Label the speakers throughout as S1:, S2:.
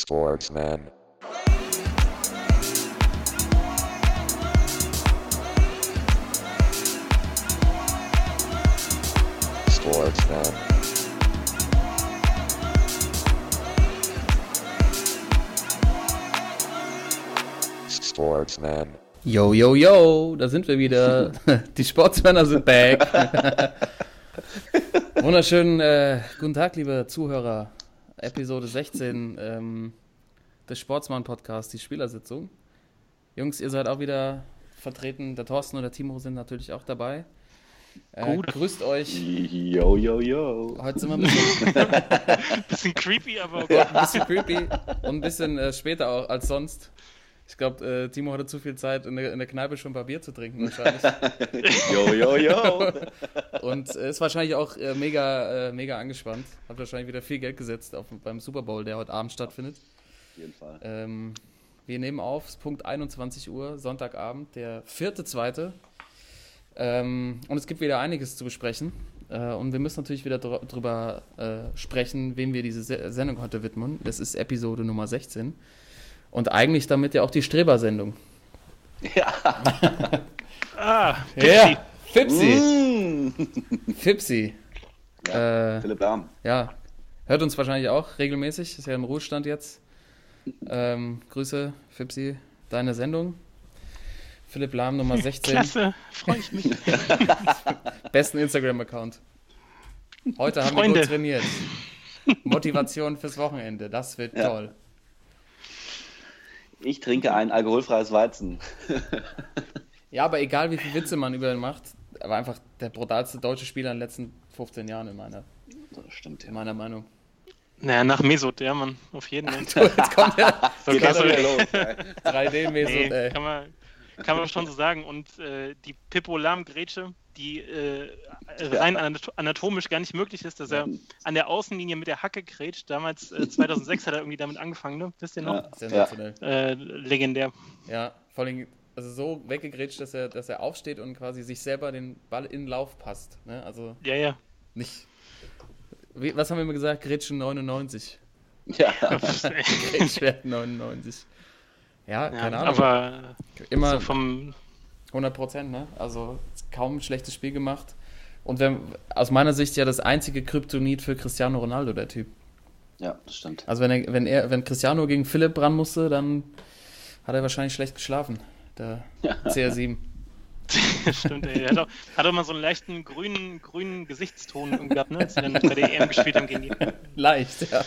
S1: Sportsman. Sportsman. Sportsman.
S2: Yo, yo, yo, da sind wir wieder. Die Sportsmänner sind back. Wunderschönen äh, guten Tag, liebe Zuhörer. Episode 16 ähm, des Sportsmann-Podcasts, die Spielersitzung. Jungs, ihr seid auch wieder vertreten. Der Thorsten und der Timo sind natürlich auch dabei. Äh,
S3: Gut.
S2: Grüßt euch.
S4: Yo, yo, yo.
S2: Heute sind wir ein bisschen,
S3: Bisschen creepy, aber oh
S2: ja,
S3: Gott.
S2: ein bisschen creepy und ein bisschen äh, später auch als sonst. Ich glaube, äh, Timo hatte zu viel Zeit, in der, in der Kneipe schon ein paar Bier zu trinken wahrscheinlich.
S4: Yo, yo, yo.
S2: Und äh, ist wahrscheinlich auch äh, mega, äh, mega angespannt. Hat wahrscheinlich wieder viel Geld gesetzt auf, beim Super Bowl, der heute Abend stattfindet.
S4: Auf jeden Fall.
S2: Ähm, wir nehmen auf, es ist Punkt 21 Uhr, Sonntagabend, der vierte, zweite. Ähm, und es gibt wieder einiges zu besprechen. Äh, und wir müssen natürlich wieder dr drüber äh, sprechen, wem wir diese Se Sendung heute widmen. Das ist Episode Nummer 16. Und eigentlich damit ja auch die Streber-Sendung.
S4: Ja.
S3: Ah,
S2: Ja, Fipsi.
S4: Mm.
S2: Fipsi. Äh,
S4: Philipp Lahm.
S2: Ja, hört uns wahrscheinlich auch regelmäßig, ist ja im Ruhestand jetzt. Ähm, Grüße, Fipsi, deine Sendung. Philipp Lahm Nummer 16,
S3: klasse, freue ich mich.
S2: besten Instagram-Account. Heute haben wir
S3: Freunde.
S2: gut trainiert. Motivation fürs Wochenende, das wird
S4: Ja.
S2: toll.
S4: Ich trinke ein alkoholfreies Weizen.
S2: Ja, aber egal wie viel Witze man über ihn macht, er war einfach der brutalste deutsche Spieler in den letzten 15 Jahren in meiner,
S4: Das stimmt,
S2: in
S4: ja.
S2: meiner Meinung.
S3: Naja, nach Mesut, ja, Mann, auf jeden Fall.
S2: So, jetzt kommt der
S3: So,
S4: Geht
S3: okay,
S4: das wieder los, ey.
S2: 3D-mäßig.
S3: Nee,
S2: ey.
S3: kann, man, kann man schon so sagen. Und äh, die Pippo-Lahm-Grätsche, die äh, rein anat- anatomisch gar nicht möglich ist, dass er an der Außenlinie mit der Hacke grätscht. Damals, äh, 2006 hat er irgendwie damit angefangen, ne? Wisst ihr noch?
S4: Ja.
S2: Sensationell.
S3: Äh, legendär.
S2: Ja, vor allem also so weggegrätscht, dass er, dass er aufsteht und quasi sich selber den Ball in den Lauf passt. Ne? Also
S3: Ja, ja.
S2: nicht. Wie, was haben wir immer gesagt? Grätschen 99.
S4: Ja.
S2: Grätschwert 99. Ja,
S3: ja
S2: keine Ahnung.
S3: aber
S2: immer
S3: so vom
S2: 100 Prozent, ne? Also kaum ein schlechtes Spiel gemacht. Und wenn, aus meiner Sicht ja das einzige Kryptonit für Cristiano Ronaldo, der Typ.
S4: ja, das stimmt.
S2: Also wenn er, wenn er, wenn Cristiano gegen Philipp ran musste, dann hat er wahrscheinlich schlecht geschlafen. Der CR7.
S3: Stimmt, ey. Er hat auch, hat auch mal so einen leichten grünen, grünen Gesichtston gehabt, ne? Als sie dann bei der EM gespielt haben gegen die.
S2: Leicht, ja.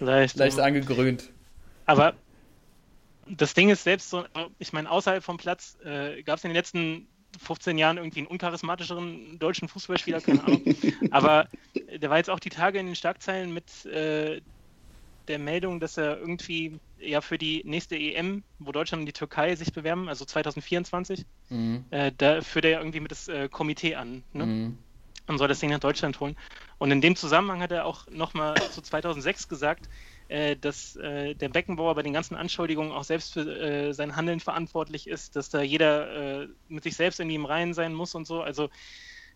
S3: Leicht.
S2: Leicht angegrünt.
S3: Aber das Ding ist selbst so, ich meine, außerhalb vom Platz äh, gab es in den letzten 15 Jahren irgendwie einen uncharismatischeren deutschen Fußballspieler, keine Ahnung. Aber der war jetzt auch die Tage in den Schlagzeilen mit äh, der Meldung, dass er irgendwie ja für die nächste EM, wo Deutschland und die Türkei sich bewerben, also 2024,
S2: Mhm.
S3: äh, da führt er ja irgendwie mit das äh, Komitee an. Ne?
S2: Mhm.
S3: und soll das Ding nach Deutschland holen. Und in dem Zusammenhang hat er auch nochmal zu 2006 gesagt, äh, dass äh, der Beckenbauer bei den ganzen Anschuldigungen auch selbst für äh, sein Handeln verantwortlich ist, dass da jeder äh, mit sich selbst in ihm Reihen sein muss und so. Also,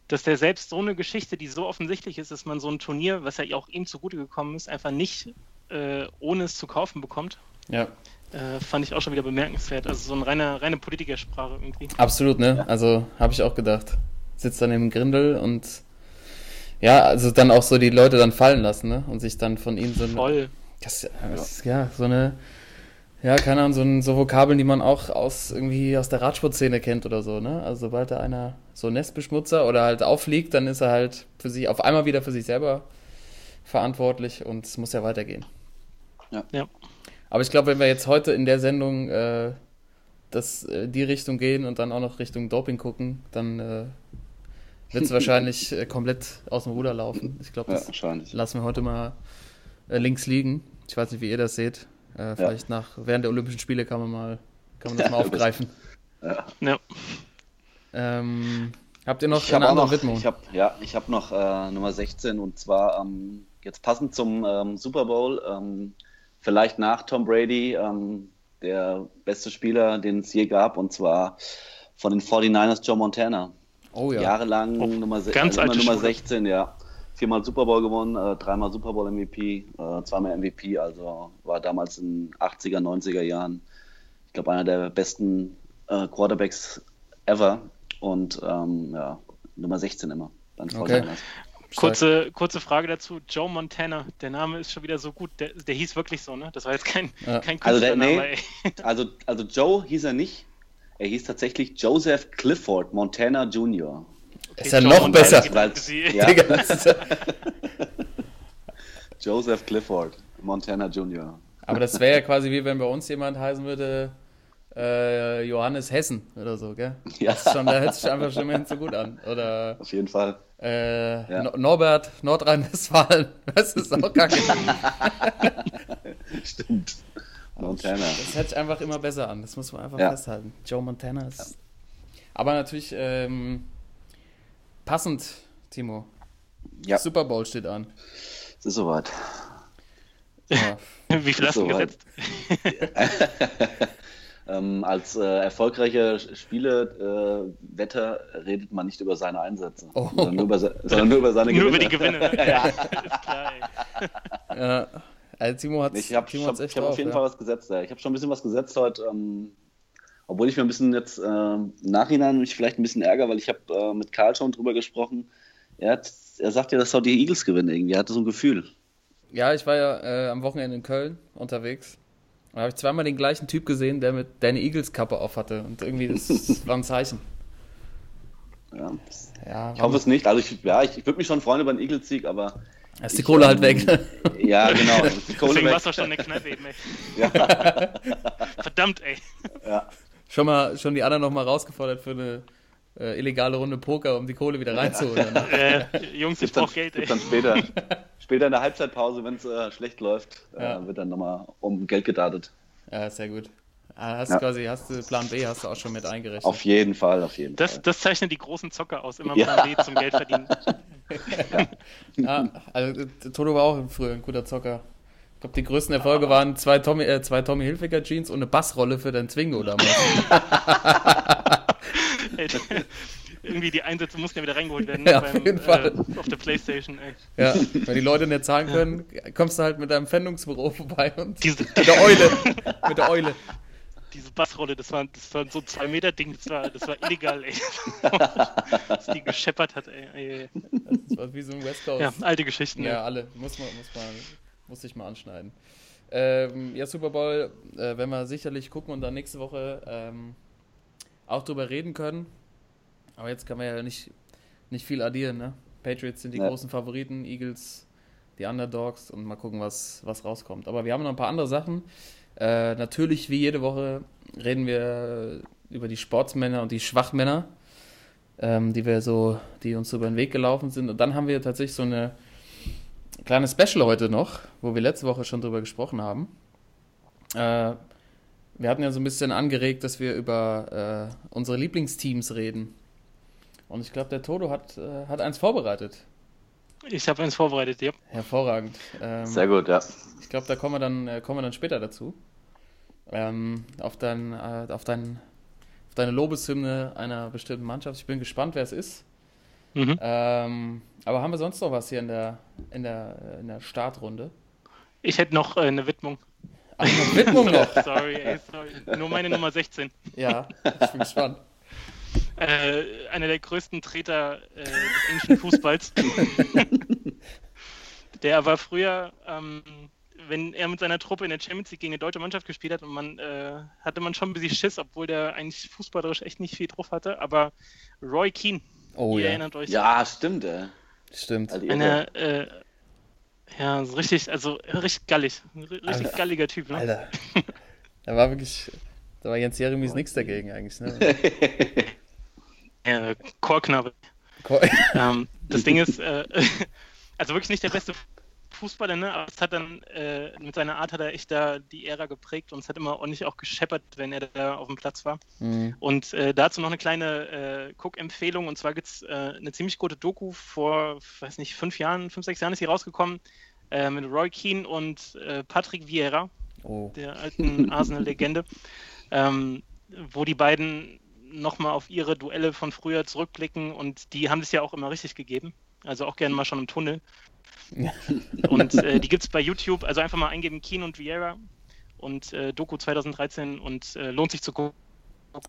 S3: dass der selbst so eine Geschichte, die so offensichtlich ist, dass man so ein Turnier, was ja auch ihm zugute gekommen ist, einfach nicht äh, ohne es zu kaufen bekommt,
S2: Ja,
S3: äh, fand ich auch schon wieder bemerkenswert. Also so eine reine, reine Politikersprache irgendwie.
S2: absolut, ne? Also habe ich auch gedacht. Sitzt dann im Grindel und ja, also dann auch so die Leute dann fallen lassen, ne? Und sich dann von ihm so
S3: Voll.
S2: Das, das, ja, so eine, ja, keine Ahnung, so, ein, so Vokabeln, die man auch aus irgendwie aus der Radsportszene kennt oder so, ne? Also sobald da einer so Nestbeschmutzer oder halt auffliegt, dann ist er halt für sich auf einmal wieder für sich selber verantwortlich und es muss ja weitergehen.
S3: Ja.
S2: Aber ich glaube, wenn wir jetzt heute in der Sendung äh, das, äh, die Richtung gehen und dann auch noch Richtung Doping gucken, dann äh, wird es wahrscheinlich äh, komplett aus dem Ruder laufen. Ich glaube,
S4: Ja,
S2: das
S4: wahrscheinlich.
S2: lassen wir heute mal äh, links liegen. Ich weiß nicht, wie ihr das seht. Äh, vielleicht nach während der Olympischen Spiele kann man mal kann man das mal
S4: Ja, bist-
S2: aufgreifen.
S3: Ja.
S2: Ähm, habt ihr noch
S4: Ich habe
S2: eine
S4: auch
S2: andere
S4: noch,
S2: Widmung?
S4: ich hab, ja, ich habe noch äh, Nummer 16 und zwar ähm, jetzt passend zum ähm, Super Bowl, ähm, vielleicht nach Tom Brady, ähm, der beste Spieler, den es je gab, und zwar von den 49ers Joe Montana.
S2: oh ja.
S4: Jahrelang
S3: Oh,
S4: Nummer,
S3: ganz alte
S4: Nummer
S3: Schule.
S4: 16, ja. Viermal Super Bowl gewonnen, äh, dreimal Super Bowl MVP, äh, zweimal MVP, also war damals in 80er, 90er Jahren, ich glaube, einer der besten äh, Quarterbacks ever und ähm, ja, Nummer 16 immer. Dann
S2: Okay.
S3: Kurze, kurze Frage dazu. Joe Montana, der Name ist schon wieder so gut. Der, der hieß wirklich so, ne? Das war jetzt kein,
S2: Ja.
S3: kein
S4: Also der-
S3: Künstlername,
S4: nee. Also, also Joe hieß er nicht. Er hieß tatsächlich Joseph Clifford Montana Jr.
S2: Ist ja noch besser.
S4: ja.
S2: Ja-
S4: Joseph Clifford Montana Jr.
S2: Aber das wäre ja quasi wie wenn bei uns jemand heißen würde, äh, Johannes Hessen oder so, gell?
S4: Ja.
S2: Das ist schon, da hört sich einfach schon mal so gut an. Oder
S4: Auf jeden Fall.
S2: äh,
S4: Ja.
S2: No- Norbert, Nordrhein-Westfalen. Das ist auch kacke.
S4: Stimmt. Montana.
S2: Das hört sich einfach immer besser an. Das muss man einfach
S4: Ja.
S2: festhalten. Joe Montana ist. Aber natürlich ähm, passend, Timo.
S4: Ja,
S2: Super Bowl steht an.
S4: es ist soweit.
S2: Ja.
S3: Wie viel hast du gesetzt?
S4: Ähm, als äh, erfolgreicher Spielewetter äh, redet man nicht über seine Einsätze,
S2: Oh.
S4: sondern, nur über, se- sondern nur über seine
S3: Nur über
S4: Gewinne.
S3: die Gewinne. Ne?
S4: Ja.
S3: Ist klar,
S2: ja. Also Timo hat
S4: Ich habe
S2: Timo
S4: hab, ich hab
S2: drauf,
S4: auf jeden
S2: ja.
S4: Fall was gesetzt. Ja. Ich habe schon ein bisschen was gesetzt heute, ähm, obwohl ich mir ein bisschen jetzt äh, im Nachhinein mich vielleicht ein bisschen ärgere, weil ich habe äh, mit Karl schon drüber gesprochen. Er, hat, er sagt ja, dass auch die Eagles gewinnen irgendwie. Er hatte so ein Gefühl.
S2: Ja, ich war ja äh, am Wochenende in Köln unterwegs. Da habe ich zweimal den gleichen Typ gesehen, der mit der eine Eagles-Kappe auf hatte. Und irgendwie, das war ein Zeichen.
S4: Ja.
S2: Ja,
S4: Ich hoffe es nicht. Also ich, ja, ich, ich würde mich schon freuen über einen Eagles-Sieg, aber
S2: da ist die
S4: ich,
S2: Kohle halt
S4: ähm,
S2: weg.
S4: ja, genau. ist Die Kohle
S3: Deswegen
S4: weg.
S3: warst du schon in der Kneipe eben, ey.
S4: Ja,
S3: Verdammt, ey.
S4: ja.
S2: Schon mal schon die anderen noch mal rausgefordert für eine äh, illegale Runde Poker, um die Kohle wieder reinzuholen.
S3: Äh, Jungs, ich
S4: Gibt's dann,
S3: brauch Geld, ey.
S4: dann später, später in der Halbzeitpause, wenn es äh, schlecht läuft,
S2: Ja.
S4: äh, wird dann nochmal um Geld gedatet.
S2: Ja, sehr gut. Ah, Hast
S4: Ja.
S2: quasi, hast du Plan B, hast du auch schon mit eingerechnet.
S4: Auf jeden Fall, auf jeden
S3: Das,
S4: Fall.
S3: das zeichnet die großen Zocker aus, immer
S4: Ja.
S3: Plan B zum Geld verdienen.
S2: Ja, also äh, Toto war auch früher ein guter Zocker. Ich glaube, die größten Erfolge waren zwei Tommy, äh, zwei Tommy Hilfiger Jeans und eine Bassrolle für dein Zwingo damals.
S3: Ey, Irgendwie die Einsätze mussten ja wieder reingeholt werden
S2: Ja, auf jeden Fall.
S3: Äh, auf der Playstation, ey.
S2: Ja, wenn die Leute nicht zahlen können, kommst du halt mit deinem Pfändungsbüro vorbei und
S3: Diese,
S2: mit der Eule. Mit der Eule.
S3: diese Bassrolle, das war, das war so ein 2 Meter Ding, das war, das war illegal, ey. Was die gescheppert hat, ey.
S2: Das war wie so ein West Coast.
S3: Ja, alte Geschichten.
S2: Ja,
S3: ey.
S2: alle. Muss man, muss man, muss ich mal anschneiden. Ähm, ja, Super Bowl äh, werden wir sicherlich gucken und dann nächste Woche ähm, auch drüber reden können. Aber jetzt kann man ja nicht, nicht viel addieren, ne? Patriots sind die
S4: Ja.
S2: großen Favoriten, Eagles die Underdogs und mal gucken, was, was rauskommt. Aber wir haben noch ein paar andere Sachen. Äh, natürlich, wie jede Woche, reden wir über die Sportsmänner und die Schwachmänner, ähm, die wir so, die uns so über den Weg gelaufen sind. Und dann haben wir tatsächlich so eine kleine Special heute noch, wo wir letzte Woche schon drüber gesprochen haben. Äh, wir hatten ja so ein bisschen angeregt, dass wir über äh, unsere Lieblingsteams reden. Und ich glaube, der Toto hat, äh, hat eins vorbereitet.
S3: Ich habe eins vorbereitet, ja.
S2: Hervorragend. Ähm,
S4: Sehr gut, ja.
S2: ich glaube, da kommen wir dann, äh, kommen wir dann später dazu. Ähm, auf, dein, äh, auf, dein, auf deine Lobeshymne einer bestimmten Mannschaft. Ich bin gespannt, wer es ist.
S3: Mhm.
S2: Ähm, aber haben wir sonst noch was hier in der, in der, in der Startrunde?
S3: Ich hätte noch äh, eine Widmung.
S2: Ach, eine Widmung noch.
S3: Sorry, ey, sorry. Nur meine Nummer 16.
S2: Ja, ich bin gespannt.
S3: Äh, einer der größten Treter äh, des englischen Fußballs. der war früher, ähm, wenn er mit seiner Truppe in der Champions League gegen eine deutsche Mannschaft gespielt hat, und man äh, hatte man schon ein bisschen Schiss, obwohl der eigentlich fußballerisch echt nicht viel drauf hatte. Aber Roy Keane,
S2: Oh
S3: ihr
S2: ja,
S3: erinnert euch,
S4: Ja, stimmt, ey.
S2: stimmt.
S4: Also,
S3: eine, äh, ja, so richtig, also richtig gallig, richtig
S2: Alter.
S3: galliger Typ. Ne?
S2: Alter. Da war wirklich, da war Jens Jeremies nichts dagegen eigentlich. Ne?
S3: Ja, Chorknabe.
S2: Ko-
S3: ähm, das Ding ist, äh, also wirklich nicht der beste Fußballer, ne? aber es hat dann, äh, mit seiner Art hat er echt da die Ära geprägt und es hat immer ordentlich auch gescheppert, wenn er da auf dem Platz war.
S2: Mhm.
S3: Und äh, dazu noch eine kleine äh, Guck-Empfehlung und zwar gibt es äh, eine ziemlich gute Doku vor, weiß nicht, fünf Jahren, fünf, sechs Jahren ist sie rausgekommen äh, mit Roy Keane und äh, Patrick Vieira
S2: Oh.
S3: der alten Arsenal-Legende, ähm, wo die beiden nochmal auf ihre Duelle von früher zurückblicken und die haben es ja auch immer richtig gegeben. also auch gerne mal schon im Tunnel. und äh, die gibt es bei YouTube, also einfach mal eingeben Keen und Vieira und äh, Doku 2013 und äh, lohnt sich zu gucken.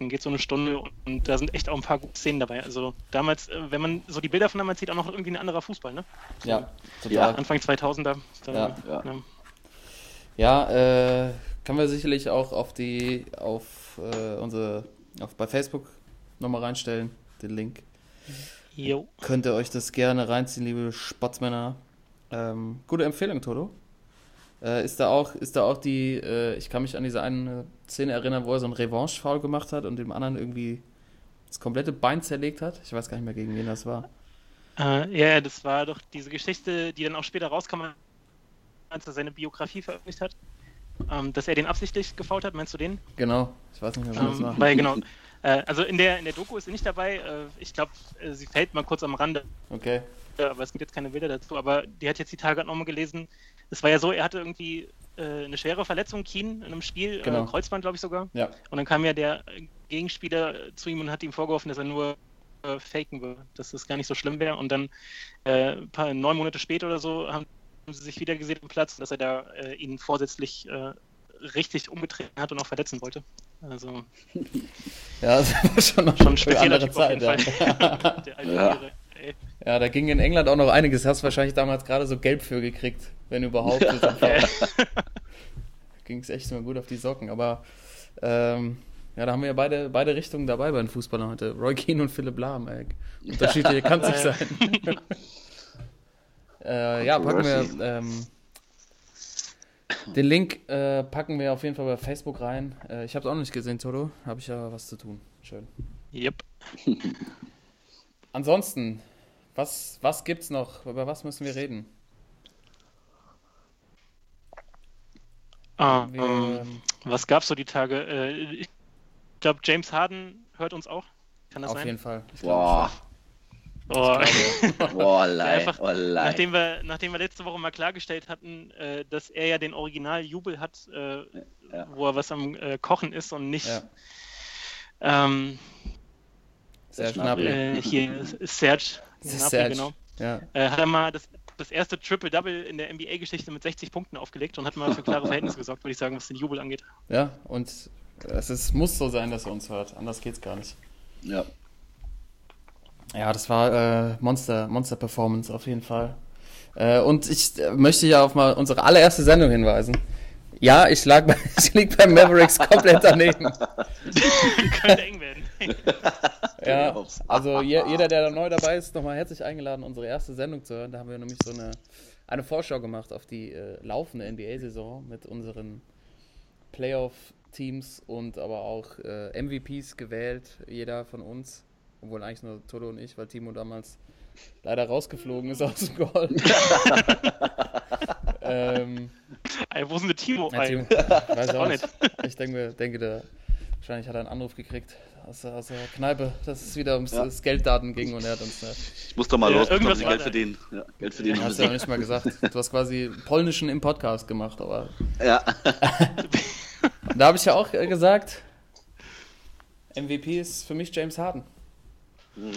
S3: Geht so eine Stunde und, und, da sind echt auch ein paar gute Szenen dabei. Also damals, äh, wenn man so die Bilder von damals sieht, auch noch irgendwie ein anderer Fußball, ne? So
S2: Ja,
S4: Ja.
S3: Anfang 2000er. Da,
S2: Ja.
S4: Ja.
S3: ja.
S2: Ja, äh, können wir sicherlich auch auf die, auf äh, unsere, auf bei Facebook nochmal reinstellen, den Link.
S3: Jo.
S2: Könnt ihr euch das gerne reinziehen, liebe Sportsmänner. Ähm, gute Empfehlung, Toto. Äh, ist da auch, ist da auch die, äh, ich kann mich an diese eine Szene erinnern, wo er so einen Revanche-Foul gemacht hat und dem anderen irgendwie das komplette Bein zerlegt hat. Ich weiß gar nicht mehr, gegen wen das war.
S3: Äh, ja, das war doch diese Geschichte, die dann auch später rauskam, als er seine Biografie veröffentlicht hat. Ähm, dass er den absichtlich gefault hat, meinst du den?
S2: Genau, ich weiß nicht mehr, wer das
S3: Ähm,
S2: war.
S3: weil genau. Äh, also in der, in der Doku ist sie nicht dabei. Äh, ich glaube, äh, sie fällt mal kurz am Rande,
S2: Okay,
S3: äh, aber es gibt jetzt keine Bilder dazu. Aber die hat jetzt die Tage nochmal gelesen. Es war ja so, er hatte irgendwie äh, eine schwere Verletzung, Keen, in einem Spiel,
S2: Genau.
S3: äh, Kreuzband, glaube ich sogar.
S2: ja.
S3: Und dann kam ja der Gegenspieler zu ihm und hat ihm vorgeworfen, dass er nur faken würde, dass das gar nicht so schlimm wäre. Und dann ein paar, neun Monate später oder so haben sie sich wieder gesehen am Platz, dass er da äh, ihn vorsätzlich äh, richtig umgetreten hat und auch verletzen wollte. Also
S2: Ja, das war schon noch
S3: schon ein
S2: eine
S3: spezieller
S2: andere
S3: Typ auf jeden
S2: Zeit. Ja.
S3: Fall. der alte
S4: Ja.
S2: Ja, da ging in England auch noch einiges. Hast wahrscheinlich damals gerade so Gelb für gekriegt, wenn überhaupt. Ging es echt mal gut auf die Socken. Aber ähm, ja, da haben wir ja beide, beide Richtungen dabei bei den Fußballern heute. Roy Keane und Philipp Lahm. Ey. Unterschiedliche kann es nicht sein. äh, ja, packen wir ähm, den Link äh, packen wir auf jeden Fall bei Facebook rein. Äh, ich habe es auch nicht gesehen, Toto. Habe ich ja was zu tun. Schön.
S3: Yep.
S2: Ansonsten, was, was gibt's noch? Über was müssen wir reden?
S3: Ah,
S2: Wir,
S3: ähm,
S2: ähm,
S3: was gab's so die Tage? Äh, ich glaube, James Harden hört uns auch. Kann das
S2: auf
S3: sein?
S2: jeden Fall. Ich
S4: Boah,
S3: Oh.
S4: boah, lei,
S3: einfach-
S4: oh, lei.
S3: Nachdem wir, nachdem wir letzte Woche mal klargestellt hatten, äh, dass er ja den Originaljubel hat, äh,
S4: Ja.
S3: wo er was am äh, Kochen ist und nicht
S2: Ja,
S3: ähm,
S2: sehr
S4: Schnabel.
S2: schnappig.
S3: äh, hier Serge, Gnabry,
S2: Serge.
S3: genau.
S2: Ja.
S3: Äh, hat er mal das, das erste Triple-Double in der NBA-Geschichte mit 60 Punkten aufgelegt und hat mal für klare Verhältnisse gesorgt, würde ich sagen, was den Jubel angeht.
S2: ja, und es ist, muss so sein, dass er uns hört. Anders geht's gar nicht.
S4: Ja.
S2: Ja, das war äh, Monster, Monster Performance auf jeden Fall. Äh, und ich äh, möchte ja auf mal unsere allererste Sendung hinweisen. Ja, ich lag bei, ich lieg bei Mavericks komplett daneben.
S3: Könnte eng werden.
S2: Ja, also je, jeder, der da neu dabei ist, nochmal herzlich eingeladen, unsere erste Sendung zu hören. Da haben wir nämlich so eine, eine Vorschau gemacht auf die äh, laufende NBA-Saison mit unseren Playoff-Teams und aber auch äh, MVPs gewählt, jeder von uns. Obwohl eigentlich nur Toto und ich, weil Timo damals leider rausgeflogen ist aus dem Goal. ähm,
S3: Ey, wo ist denn der Timo?
S2: ja, Timo, weiß auch
S3: auch
S2: nicht. Ich denke, denke der, wahrscheinlich hat er einen Anruf gekriegt aus der, aus der Kneipe, dass es wieder ums
S4: Ja.
S2: das Gelddaten ging und er hat uns. Äh,
S4: Ich muss doch mal
S3: Ja,
S4: los,
S3: irgendwas
S4: Geld
S3: da.
S4: verdienen. Ja, Geld verdienen.
S2: hast du ja nicht mal gesagt. Du hast quasi polnischen im Podcast gemacht, aber
S4: Ja.
S2: da habe ich ja auch äh, gesagt, MVP ist für mich James Harden.
S3: Ja,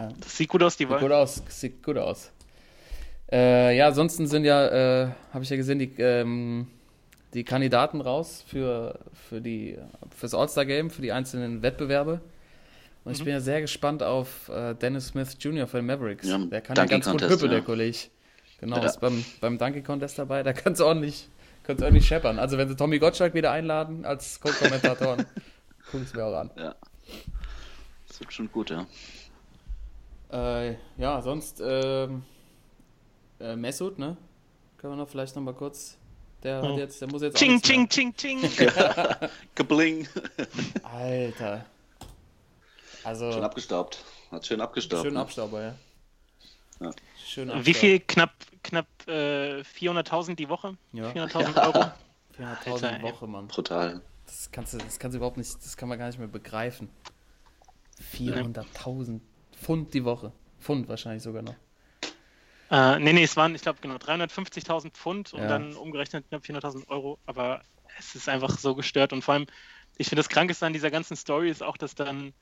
S2: Ja.
S3: das sieht gut aus, die
S2: Sieht gut
S3: Wahl.
S2: aus, sieht gut aus. Äh, ja, ansonsten sind ja, äh, habe ich ja gesehen, die, ähm, die Kandidaten raus für, für die, fürs All-Star-Game, für die einzelnen Wettbewerbe. Und ich
S3: Mhm.
S2: bin ja sehr gespannt auf äh, Dennis Smith Jr. von den Mavericks.
S4: Ja,
S2: der kann ja ganz gut
S4: Contest,
S2: hüppeln, der
S4: ja.
S2: Kollege. Genau,
S4: Ja.
S2: ist beim, beim Donkey Contest dabei, da kann es ordentlich, kann's ordentlich scheppern. Also wenn sie Tommy Gottschalk wieder einladen als Co-Kommentatoren, guck ich mir auch an.
S4: ja. Das wird schon gut, ja.
S2: Äh, ja, sonst ähm, äh, Mesut, ne? Können wir noch vielleicht noch mal kurz. Der hat
S3: Oh.
S2: jetzt, der muss jetzt. auch
S3: Ching,
S2: mehr-
S3: ching, ching, ching.
S4: Gebling.
S2: Alter. Also
S4: Schön abgestaubt. Hat schön abgestaubt.
S2: schön
S4: ne?
S2: Abstauber, ja.
S4: Ja.
S2: Schön
S3: Wie viel? Knapp, knapp äh, 400.000 die Woche?
S2: Ja,
S3: 400.000 Euro?
S2: 400.000
S3: Alter, ey.
S2: Woche, Mann.
S4: Brutal.
S2: Das kannst du, das kannst du überhaupt nicht, das kann man gar nicht mehr begreifen. 400.000 Pfund die Woche. Pfund wahrscheinlich sogar noch.
S3: Äh, nee, nee, es waren, ich glaube, genau 350.000 Pfund und
S2: Ja.
S3: dann umgerechnet knapp 400.000 Euro. Aber es ist einfach so gestört und vor allem, ich finde das Krankeste an dieser ganzen Story ist auch, dass dann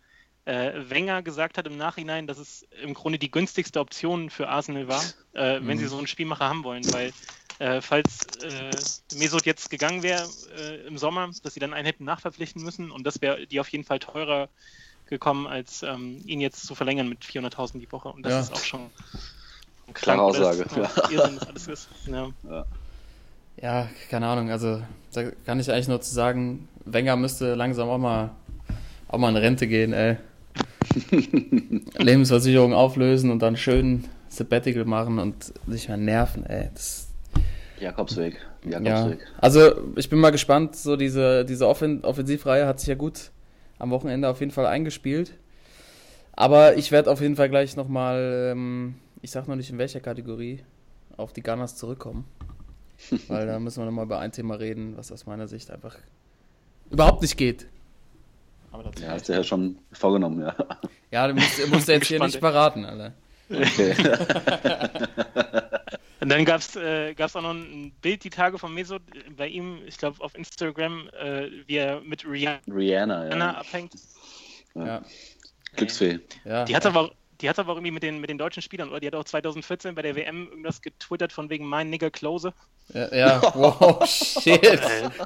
S3: äh, Wenger gesagt hat im Nachhinein, dass es im Grunde die günstigste Option für Arsenal war, äh, wenn
S2: Mhm.
S3: sie so einen Spielmacher haben wollen, weil äh, falls äh, Mesut jetzt gegangen wäre äh, im Sommer, dass sie dann einen hätten nachverpflichten müssen und das wäre die auf jeden Fall teurer gekommen, als ähm, ihn jetzt zu verlängern mit 400.000 die Woche und das
S2: Ja.
S3: ist auch schon ein
S4: Klare Aussage,
S3: ja. Irrsinn, das alles ist. Ja.
S2: Ja, keine Ahnung. Also da kann ich eigentlich nur zu sagen, Wenger müsste langsam auch mal, auch mal in Rente gehen, ey. Lebensversicherung auflösen und dann schön Sabbatical machen und sich mal nerven, ey. Das,
S4: Jakobsweg.
S2: ja.
S4: Jakobsweg.
S2: Also ich bin mal gespannt. So diese, diese Offen Offensivreihe hat sich ja gut am Wochenende auf jeden Fall eingespielt. Aber ich werde auf jeden Fall gleich nochmal, ähm, ich sag noch nicht in welcher Kategorie, auf die Gunners zurückkommen. Weil da müssen wir nochmal über ein Thema reden, was aus meiner Sicht einfach überhaupt nicht geht. Aber dazu
S4: Ja, hast du ja schon vorgenommen, ja.
S2: ja, du musst, du musst jetzt hier nicht verraten, Alter.
S4: Okay.
S3: Und dann gab es äh, gab's auch noch ein Bild die Tage von Mesut äh, bei ihm, ich glaube auf Instagram, äh, wie er mit Rihanna
S4: Rihanna, ja.
S3: abhängt.
S2: Ja,
S4: Glücksfee.
S2: ja.
S3: Die hat aber die hat aber irgendwie mit den, mit den deutschen Spielern, oder? Die hat auch 2014 bei der WM irgendwas getwittert von wegen mein Nigger Klose.
S2: ja, ja, wow, shit.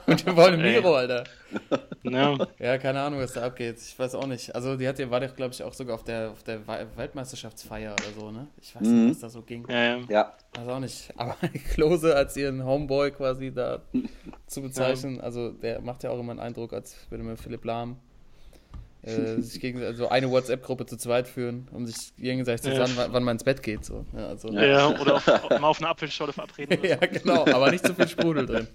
S2: Und wir wollen. Miro, Alter.
S3: Ja,
S2: Ja, keine Ahnung, was da abgeht. Ich weiß auch nicht. Also, die hat ja, war doch, glaube ich, auch sogar auf der, auf der Weltmeisterschaftsfeier oder so, ne? Ich weiß
S4: Mhm.
S2: nicht, was da so ging.
S3: ja, ja.
S4: Ja,
S2: Weiß auch nicht. Aber Klose als ihren Homeboy quasi da zu bezeichnen, also der macht ja auch immer einen Eindruck, als würde man Philipp Lahm äh, sich gegen also eine WhatsApp-Gruppe zu zweit führen, um sich gegenseitig zu
S3: Ja.
S2: sagen, wann, wann man ins Bett geht. So. Ja, also,
S3: ja. ja oder auf, mal auf eine Apfelschorle verabreden.
S2: Ja,
S3: so.
S2: genau, aber nicht zu viel Sprudel drin.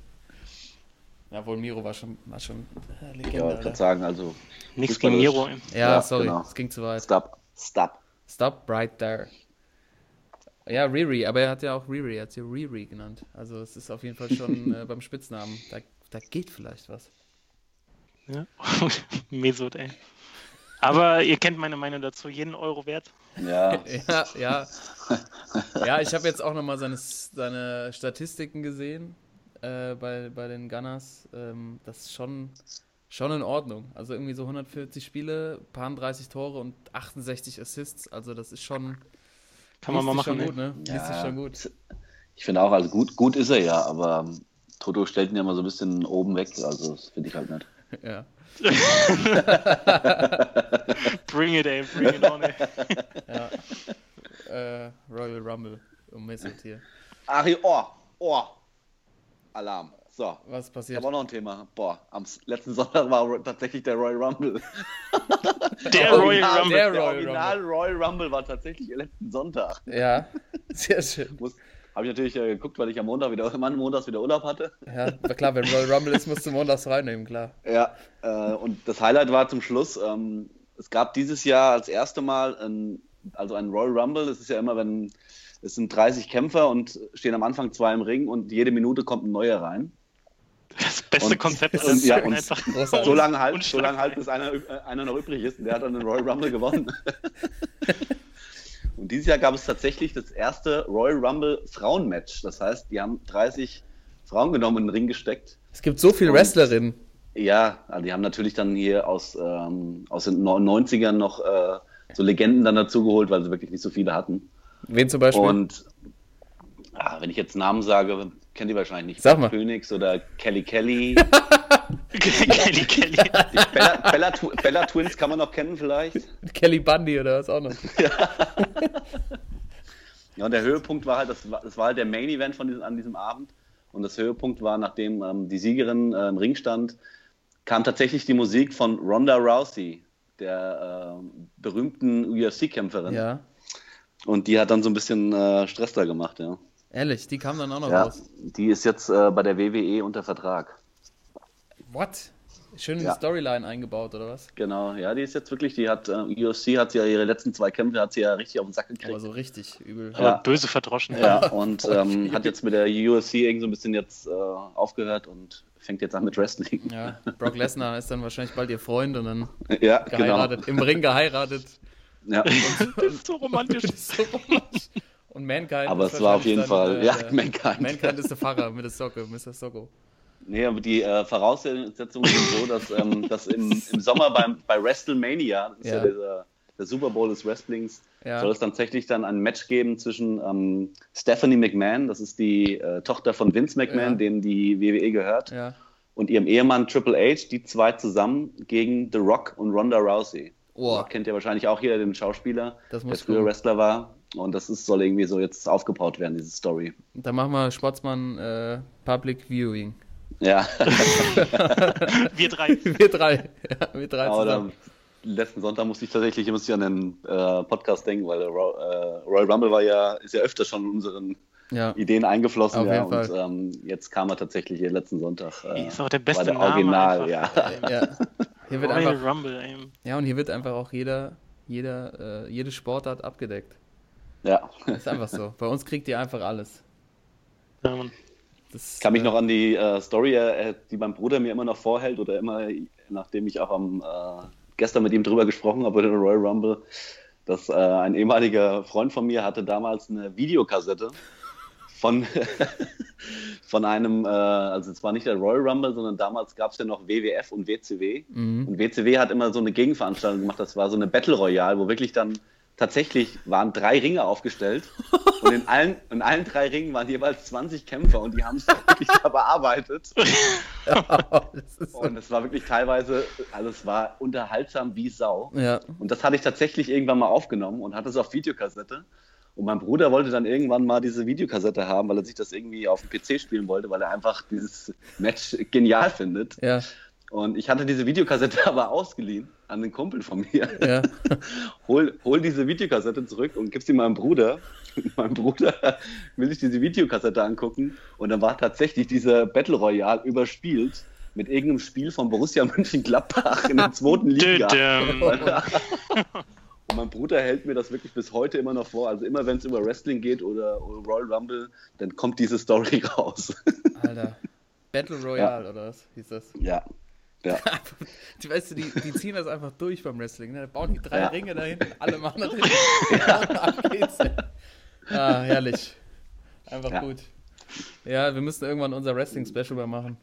S2: Ja, wohl Miro war schon, war schon äh, Legende.
S4: ja, ich kann sagen, also
S3: Nichts gegen. Miro.
S2: Ja,
S4: Ja,
S2: sorry,
S4: genau.
S2: es ging zu weit.
S4: stop, stop.
S2: Stop right there. Ja, Riri, aber er hat ja auch Riri, er hat sie Riri genannt. Also es ist auf jeden Fall schon äh, beim Spitznamen. Da, da geht vielleicht was.
S3: Ja. Mesut, ey. Aber ihr kennt meine Meinung dazu, jeden Euro wert.
S4: Ja,
S2: Ja, ja. Ja, ich habe jetzt auch nochmal seine, seine Statistiken gesehen äh, bei, bei den Gunners. Ähm, das ist schon, schon in Ordnung. Also irgendwie so 140 Spiele, paar 30 Tore und 68 Assists. Also das ist schon.
S3: Kann man mal machen.
S2: Schon gut, ne? Sich
S4: Ja.
S2: schon gut.
S4: ich finde auch, also gut, gut ist er ja, aber ähm, Toto stellt ihn ja immer so ein bisschen oben weg, also das finde ich halt nicht.
S2: Ja.
S3: Bring it, ey, bring it on, ey.
S2: Ja. äh, Royal Rumble um Mesut hier.
S4: Ach, oh, oh, Alarm. So,
S2: Was
S4: ich
S2: passiert?
S4: habe auch noch ein Thema. Boah, am letzten Sonntag war tatsächlich der Royal Rumble.
S3: Der Royal
S4: Original-
S3: Rumble.
S2: Der
S4: Der
S2: Royal
S4: Original Royal Rumble war tatsächlich letzten Sonntag.
S2: Ja, sehr schön.
S4: Habe ich natürlich äh, geguckt, weil ich am Montag wieder, Mann, montags wieder Urlaub hatte.
S2: Ja, klar, wenn Royal Rumble ist, musst du montags reinnehmen, klar.
S4: Ja, äh, und das Highlight war zum Schluss, ähm, es gab dieses Jahr als erste Mal ein, also ein Royal Rumble. Das ist ja immer, wenn es sind 30 Kämpfer und stehen am Anfang zwei im Ring und jede Minute kommt ein neuer rein.
S3: Das beste
S4: Und-
S3: Konzept
S4: und- ja, und-. So lange halt, so lange halt, bis einer, äh, einer noch übrig ist und der hat dann den Royal Rumble gewonnen. und dieses Jahr gab es tatsächlich das erste Royal Rumble Frauenmatch. Das heißt, die haben 30 Frauen genommen in den Ring gesteckt.
S2: Es gibt so viele
S4: Und-
S2: Wrestlerinnen.
S4: Ja, also die haben natürlich dann hier aus, ähm, aus den 90ern noch äh, so Legenden dann dazugeholt, weil sie wirklich nicht so viele hatten.
S2: Wen zum Beispiel?
S4: Und ah, wenn ich jetzt Namen sage, kennt ihr wahrscheinlich nicht.
S2: Sag mal.
S4: Phoenix oder Kelly Kelly.
S3: Kelly, Kelly.
S4: Die Bella, Bella, Bella Twins kann man noch kennen vielleicht.
S2: Kelly Bundy oder was auch noch.
S4: Ja, und der Höhepunkt war halt, das war, das war halt der Main Event von diesem, an diesem Abend. Und das Höhepunkt war, nachdem ähm, die Siegerin äh, im Ring stand, kam tatsächlich die Musik von Ronda Rousey, der äh, berühmten UFC-Kämpferin.
S2: Ja.
S4: Und die hat dann so ein bisschen äh, Stress da gemacht, ja.
S2: Ehrlich, die kam dann auch noch
S4: ja
S2: raus.
S4: die ist jetzt äh, bei der WWE unter Vertrag.
S2: What? Schön in
S4: Ja.
S2: die Storyline eingebaut, oder was?
S4: Genau, ja, die ist jetzt wirklich, die hat, äh, UFC hat sie ja ihre letzten zwei Kämpfe, hat sie ja richtig auf den Sack
S2: Aber
S4: gekriegt.
S2: so richtig übel.
S3: Aber
S4: Ja.
S3: böse verdroschen.
S4: Ja, und ähm, hat jetzt mit der UFC irgendwie so ein bisschen jetzt äh, aufgehört und fängt jetzt an mit Wrestling.
S2: Ja, Brock Lesnar ist dann wahrscheinlich bald ihr Freund und dann
S4: Ja, genau.
S2: geheiratet, im Ring geheiratet.
S4: Ja.
S3: Das ist so romantisch.
S2: Das ist so romantisch. Und Mankind
S4: Aber
S2: ist
S4: es war auf jeden
S2: wahrscheinlich
S4: Fall, ja,
S2: dann, äh,
S4: Mankind.
S2: Mankind ist der Pfarrer mit der Socke, Mr. Socko.
S4: Nee, aber die äh, Voraussetzungen sind so, dass, ähm, dass im, im Sommer beim, bei WrestleMania, das ist ja,
S2: Ja.
S4: der, der Super Bowl des Wrestlings,
S2: Ja.
S4: soll es tatsächlich dann ein Match geben zwischen ähm, Stephanie McMahon, das ist die äh, Tochter von Vince McMahon,
S2: Ja.
S4: dem die WWE gehört,
S2: Ja.
S4: und ihrem Ehemann Triple H, die zwei zusammen gegen The Rock und Ronda Rousey.
S2: Oh.
S4: Kennt ja wahrscheinlich auch jeder den Schauspieler, der früher. Wrestler war. Und das ist, soll irgendwie so jetzt aufgebaut werden, diese Story.
S2: Da machen wir Sportsmann äh, Public Viewing.
S4: Ja,
S3: Wir drei.
S2: Wir drei. Ja, wir drei
S4: aber
S2: zusammen.
S4: dann, letzten Sonntag musste ich tatsächlich musste ich an den äh, Podcast denken, weil äh, Royal Rumble war ja, ist ja öfter schon in unseren
S2: Ja.
S4: Ideen eingeflossen.
S2: Auf
S4: ja,
S2: jeden
S4: und
S2: Fall.
S4: ähm, jetzt kam er tatsächlich hier letzten Sonntag. Äh,
S3: Ist auch der beste
S4: der
S3: Name
S4: Original,
S3: einfach.
S4: ja.
S2: ja. Hier wird
S3: Royal
S2: einfach,
S3: Rumble, ey.
S2: ja, und hier wird einfach auch jeder, jeder, äh, jede Sportart abgedeckt.
S4: ja.
S2: Ist einfach so. Bei uns kriegt ihr einfach alles.
S3: Ja, Mann.
S2: Das,
S4: Ich kann mich
S2: äh,
S4: noch an die äh, Story, äh, die mein Bruder mir immer noch vorhält oder immer, nachdem ich auch am, äh, gestern mit ihm drüber gesprochen habe über den Royal Rumble, dass äh, ein ehemaliger Freund von mir hatte damals eine Videokassette von, von einem, äh, also es war nicht der Royal Rumble, sondern damals gab es ja noch WWF und WCW.
S2: Mhm.
S4: Und WCW hat immer so eine Gegenveranstaltung gemacht, das war so eine Battle Royale, wo wirklich dann tatsächlich waren drei Ringe aufgestellt und in allen, in allen drei Ringen waren jeweils 20 Kämpfer und die haben es wirklich da bearbeitet.
S2: das ist so.
S4: Und es war wirklich teilweise, also es war unterhaltsam wie Sau.
S2: Ja.
S4: Und das hatte ich tatsächlich irgendwann mal aufgenommen und hatte es auf Videokassette. Und mein Bruder wollte dann irgendwann mal diese Videokassette haben, weil er sich das irgendwie auf dem PC spielen wollte, weil er einfach dieses Match genial findet.
S2: Ja.
S4: Und ich hatte diese Videokassette aber ausgeliehen an einen Kumpel von mir.
S2: Ja.
S4: Hol, hol diese Videokassette zurück und gib sie meinem Bruder. Und mein Bruder will sich diese Videokassette angucken und dann war tatsächlich dieser Battle Royale überspielt mit irgendeinem Spiel von Borussia Mönchengladbach in der zweiten Liga. Und mein Bruder hält mir das wirklich bis heute immer noch vor. Also immer wenn es über Wrestling geht oder Royal Rumble, dann kommt diese Story raus.
S2: Alter. Battle Royale oder was hieß das?
S4: ja. Ja.
S2: Die, weißt du, die, die ziehen das einfach durch beim Wrestling. Ne? Da bauen die drei
S4: Ja.
S2: Ringe dahin, alle machen das hin. Und ab geht's. Ah, herrlich. Einfach
S4: Ja.
S2: gut. Ja, wir müssen irgendwann unser Wrestling-Special mal machen.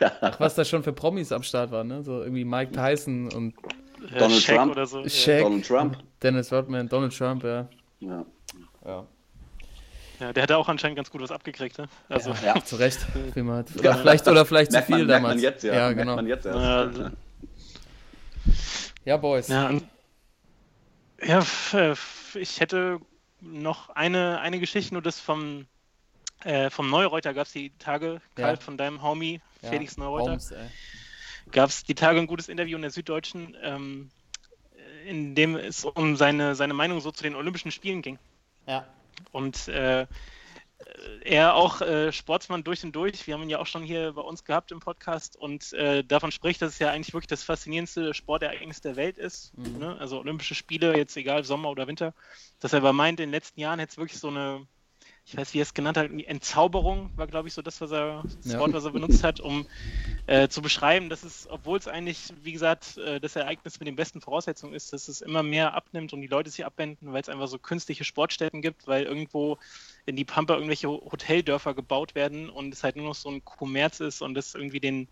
S4: Ja.
S2: Ach, was da schon für Promis am Start waren, ne? So irgendwie Mike Tyson und
S3: Ja,
S4: Donald
S3: Shaq
S4: Trump.
S3: oder so.
S2: Shaq,
S4: Donald Trump.
S2: Dennis Rodman, Donald Trump, ja.
S4: Ja.
S2: Ja,
S3: Ja, der hat auch anscheinend ganz gut was abgekriegt. Ne? Also,
S4: Ja.
S2: zu Recht. Man, oder, vielleicht, oder vielleicht zu
S4: Merkt man,
S2: viel
S4: merkt
S2: damals.
S4: man jetzt, ja.
S2: ja
S4: Merkt
S2: genau.
S4: man jetzt erst.
S3: Ja,
S2: Ja, Boys.
S3: Ja, ja, äh, ich hätte noch eine, eine Geschichte, nur das vom, äh, vom Neureuter gab es die Tage, Karl,
S2: Ja.
S3: von deinem Homie
S2: Ja,
S3: Felix Neureuter, gab es die Tage ein gutes Interview in der Süddeutschen, ähm, in dem es um seine, seine Meinung so zu den Olympischen Spielen ging.
S2: Ja.
S3: Und äh, er auch äh, Sportsmann durch und durch. Wir haben ihn ja auch schon hier bei uns gehabt im Podcast und äh, davon spricht, dass es ja eigentlich wirklich das faszinierendste Sportereignis der Welt ist.
S2: Mhm.
S3: Ne? Also Olympische Spiele, jetzt egal Sommer oder Winter. Dass er aber meint, in den letzten Jahren hätte es wirklich so eine, ich weiß, wie er es genannt hat, Entzauberung war, glaube ich, so das, was er, das
S2: Ja.
S3: Wort, was er benutzt hat, um äh, zu beschreiben, dass es, obwohl es eigentlich, wie gesagt, äh, das Ereignis mit den besten Voraussetzungen ist, dass es immer mehr abnimmt und die Leute sich abwenden, weil es einfach so künstliche Sportstätten gibt, weil irgendwo in die Pampa irgendwelche Hoteldörfer gebaut werden und es halt nur noch so ein Kommerz ist und das irgendwie den,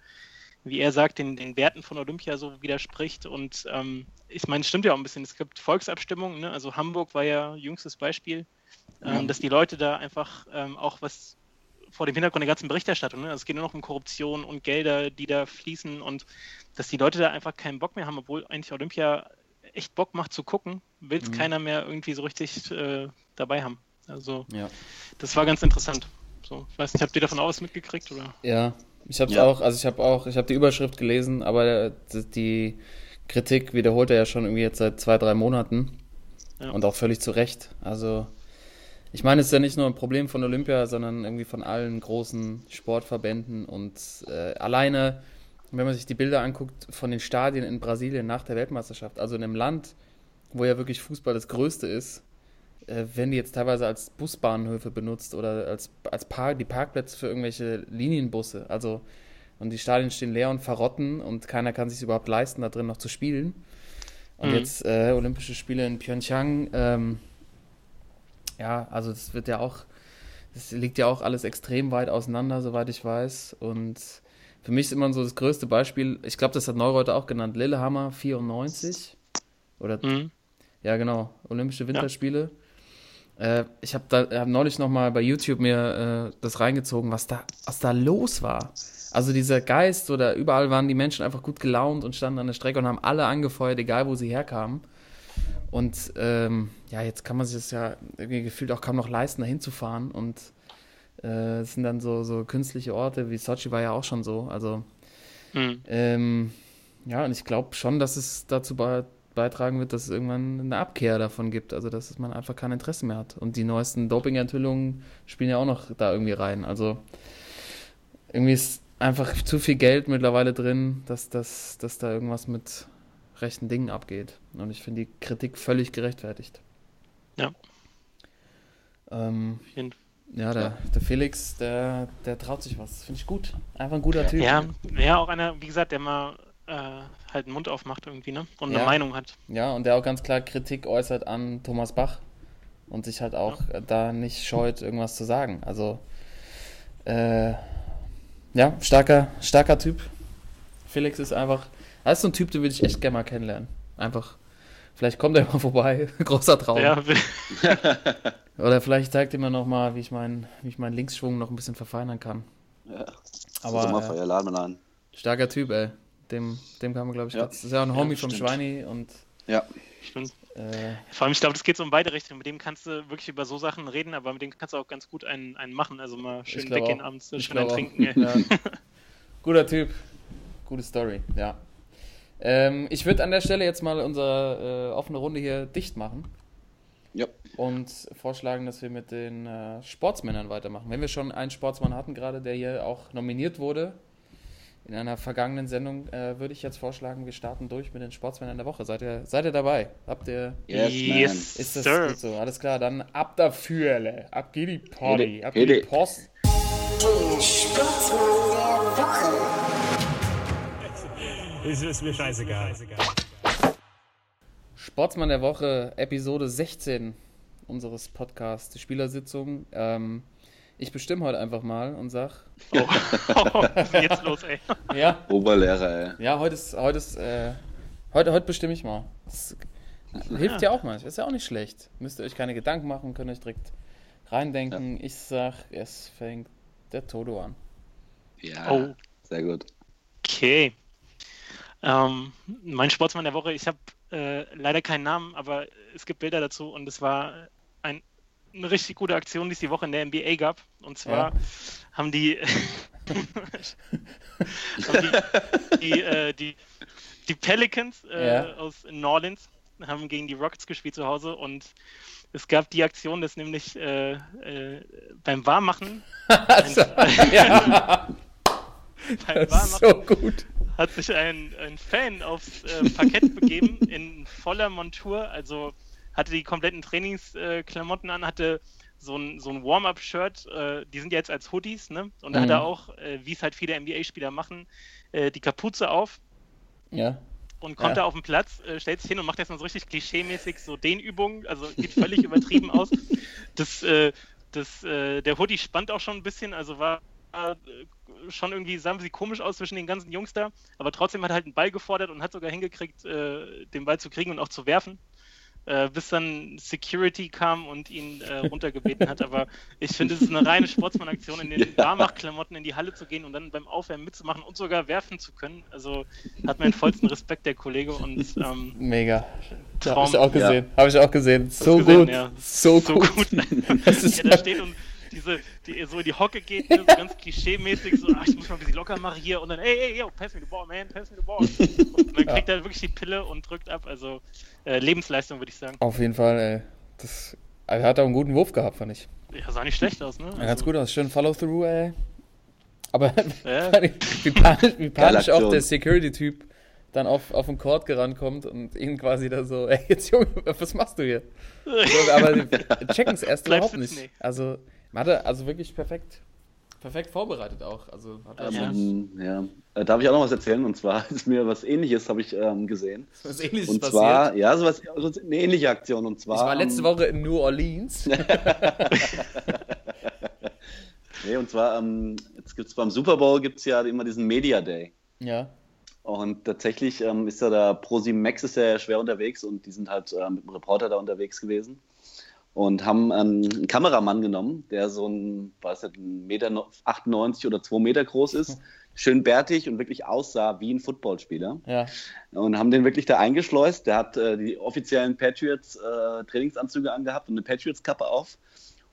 S3: wie er sagt, den, den Werten von Olympia so widerspricht. Und ähm, ich meine, es stimmt ja auch ein bisschen. Es gibt Volksabstimmungen, ne? also Hamburg war ja jüngstes Beispiel, ähm, dass die Leute da einfach ähm, auch was vor dem Hintergrund der ganzen Berichterstattung, ne? also es geht nur noch um Korruption und Gelder, die da fließen und dass die Leute da einfach keinen Bock mehr haben, obwohl eigentlich Olympia echt Bock macht zu gucken, will es
S2: Mhm.
S3: keiner mehr irgendwie so richtig äh, dabei haben. Also
S2: Ja.
S3: das war ganz interessant. So, ich weiß nicht, habt ihr davon auch was mitgekriegt oder?
S2: Ja, ich habe
S4: Ja.
S2: auch, also ich habe auch, ich habe die Überschrift gelesen, aber die- die Kritik wiederholt er ja schon irgendwie jetzt seit zwei, drei Monaten
S3: Ja.
S2: und auch völlig zu Recht. Also ich meine, es ist ja nicht nur ein Problem von Olympia, sondern irgendwie von allen großen Sportverbänden und äh, alleine, wenn man sich die Bilder anguckt von den Stadien in Brasilien nach der Weltmeisterschaft, also in einem Land, wo ja wirklich Fußball das Größte ist, äh, werden die jetzt teilweise als Busbahnhöfe benutzt oder als, als Park, die Parkplätze für irgendwelche Linienbusse. Also, und die Stadien stehen leer und verrotten und keiner kann sich überhaupt leisten, da drin noch zu spielen. Und
S3: Mhm.
S2: jetzt äh, Olympische Spiele in Pyeongchang, ähm, ja, also das wird ja auch das liegt ja auch alles extrem weit auseinander, soweit ich weiß. Und für mich ist immer so das größte Beispiel, ich glaube, das hat Neureuter auch genannt, Lillehammer 94. Oder,
S3: Mhm.
S2: ja genau, Olympische Winterspiele. Äh, ich habe da hab neulich nochmal bei YouTube mir äh, das reingezogen, was da, was da los war. Also dieser Geist oder überall waren die Menschen einfach gut gelaunt und standen an der Strecke und haben alle angefeuert, egal wo sie herkamen. Und ähm, ja, jetzt kann man sich das ja irgendwie gefühlt auch kaum noch leisten, da hinzufahren. Und äh, es sind dann so, so künstliche Orte, wie Sochi war ja auch schon so. Also
S3: Mhm.
S2: ähm, ja, und ich glaube schon, dass es dazu bei, beitragen wird, dass es irgendwann eine Abkehr davon gibt. Also, dass man einfach kein Interesse mehr hat. Und die neuesten Doping-Enthüllungen spielen ja auch noch da irgendwie rein. Also, irgendwie ist einfach zu viel Geld mittlerweile drin, dass, dass, dass da irgendwas mit rechten Dingen abgeht. Und ich finde die Kritik völlig gerechtfertigt.
S3: Ja.
S2: Ähm, ja, der, der Felix, der, der traut sich was. Finde ich gut. Einfach ein guter Typ.
S3: Ja, ja, auch einer, wie gesagt, der mal äh, halt den Mund aufmacht irgendwie, ne? Und eine
S2: Ja.
S3: Meinung hat.
S2: Ja, und der auch ganz klar Kritik äußert an Thomas Bach und sich halt auch äh, da nicht scheut, irgendwas zu sagen. Also, äh, ja, starker, starker Typ. Felix ist einfach, er ist so ein Typ, den würde ich echt gerne mal kennenlernen. Einfach, vielleicht kommt er mal vorbei, großer Traum.
S3: Ja,
S2: Oder vielleicht zeigt er mir nochmal, wie ich meinen, wie ich meinen Linksschwung noch ein bisschen verfeinern kann.
S4: Ja.
S2: Aber,
S4: Sommerfeuer, laden wir ein.
S2: Starker Typ, ey. Dem, dem kann man, glaube ich,
S4: Ja.
S2: ganz, ist ja auch ein Homie vom
S4: stimmt.
S2: Schweini und
S4: Ja,
S3: stimmt.
S2: äh,
S3: Vor allem, ich glaube, das geht so in beide Richtungen. Mit dem kannst du wirklich über so Sachen reden, aber mit dem kannst du auch ganz gut einen, einen machen. Also mal schön weggehen
S2: auch.
S3: abends, schön einen trinken.
S2: Ja. Guter Typ. Gute Story, ja. Ähm, ich würde an der Stelle jetzt mal unsere äh, offene Runde hier dicht machen
S4: ja.
S2: und vorschlagen, dass wir mit den äh, Sportsmännern weitermachen. Wenn wir schon einen Sportsmann hatten gerade, der hier auch nominiert wurde in einer vergangenen Sendung, äh, würde ich jetzt vorschlagen, wir starten durch mit den Sportsmännern der Woche. Seid ihr, seid ihr dabei? Habt ihr
S4: Yes,
S3: Yes,
S2: ist das
S3: Sir.
S2: gut so? Alles klar, dann ab dafür, alle. ab geht die Party, ab geht die. Post.
S5: Der Sportsmann der Woche.
S6: Ist, ist mir scheißegal.
S2: Sportsmann der Woche, Episode 16 unseres Podcasts, die Spielersitzung. Ähm, ich bestimme heute einfach mal und sag,
S3: Oh, jetzt los, ey?
S2: ja,
S4: Oberlehrer, ey.
S2: ja, heute ist, heute ist, äh, heute, heute bestimme ich mal. Das hilft ja auch manchmal, ist ja auch nicht schlecht. Müsst ihr euch keine Gedanken machen, könnt euch direkt reindenken. Ich sag, es fängt der Toto an.
S4: Ja,
S3: Oh.
S4: sehr gut.
S3: Okay. Ähm, mein Sportsmann der Woche, ich habe äh, leider keinen Namen, aber es gibt Bilder dazu und es war ein, eine richtig gute Aktion, die es die Woche in der NBA gab. Und zwar
S2: Ja.
S3: haben die, haben die, die, äh, die, die Pelicans äh,
S2: Ja.
S3: aus New Orleans haben gegen die Rockets gespielt zu Hause und es gab die Aktion, dass nämlich äh, äh, beim Warmmachen,
S2: Also, ja,
S3: beim Warmmachen
S2: so gut.
S3: Hat sich ein, ein Fan aufs äh, Parkett begeben in voller Montur, also hatte die kompletten Trainingsklamotten an, hatte so ein, so ein Warm-Up-Shirt, äh, die sind ja jetzt als Hoodies, ne? Und da hat
S2: Mhm.
S3: er auch, äh, wie es halt viele NBA-Spieler machen, äh, die Kapuze auf
S2: Ja,
S3: und kommt
S2: Ja.
S3: da auf den Platz, äh, stellt sich hin und macht jetzt mal so richtig klischee-mäßig so Dehnübungen, also sieht völlig übertrieben aus. Das, äh, das, äh, der Hoodie spannt auch schon ein bisschen, also war äh, schon irgendwie, sahen sie komisch aus zwischen den ganzen Jungs da, aber trotzdem hat er halt einen Ball gefordert und hat sogar hingekriegt, äh, den Ball zu kriegen und auch zu werfen. Äh, bis dann Security kam und ihn äh, runtergebeten hat. Aber ich finde, es ist eine reine Sportsmann-Aktion, in den
S4: Ja.
S3: Warmachklamotten in die Halle zu gehen und dann beim Aufwärmen mitzumachen und sogar werfen zu können. Also hat meinen vollsten Respekt, der Kollege. Und ähm,
S2: mega. Ja,
S3: Traum.
S2: Habe ich auch gesehen. Habe ich auch gesehen. So
S3: gesehen,
S2: gut.
S3: ja.
S2: So,
S3: so
S2: gut.
S3: gut.
S2: Das ist
S3: ja, da steht und diese, die so in die Hocke geht, ne, so ganz klischee-mäßig, so, ach, ich muss mal ein bisschen locker machen hier und dann, ey, ey, yo, pass me the ball, man, pass me the ball. Und dann kriegt er wirklich die Pille und drückt ab, also äh, Lebensleistung, würde ich sagen.
S2: Auf jeden Fall, ey. Das, er hat auch einen guten Wurf gehabt, fand ich.
S3: Ja, sah nicht schlecht aus, ne?
S2: Ja, ganz gut aus. Schön Follow-through, ey. Aber
S3: Ja.
S2: wie panisch, wie panisch auch der Security-Typ dann auf, auf den Court gerankommt und ihn quasi da so, ey, jetzt Junge, was machst du hier? So, aber die checken es erst
S3: Bleib
S2: überhaupt nicht.
S3: ey.
S2: Also, man hatte also wirklich perfekt, perfekt vorbereitet auch. Also, hat
S3: Ja.
S2: ja.
S4: Ähm, ja. Äh, darf ich auch noch was erzählen? Und zwar ist mir was ähnliches, habe ich ähm, gesehen.
S2: was ähnliches
S4: Und
S2: passiert.
S4: zwar, ja, sowas, so eine ähnliche Aktion. Und zwar.
S2: ich war letzte
S4: ähm,
S2: Woche in New Orleans.
S4: Nee, und zwar, ähm, jetzt gibt es beim Super Bowl gibt's ja immer diesen Media Day.
S2: Ja.
S4: Und tatsächlich ähm, ist ja da ProSieben Max ist ja schwer unterwegs und die sind halt ähm, mit dem Reporter da unterwegs gewesen und haben ähm, einen Kameramann genommen, der so ein, weiß nicht, 1,98 Meter 98 oder 2 Meter groß ist, schön bärtig und wirklich aussah wie ein Footballspieler.
S2: Ja.
S4: Und haben den wirklich da eingeschleust. Der hat äh, die offiziellen Patriots äh, Trainingsanzüge angehabt und eine Patriots-Kappe auf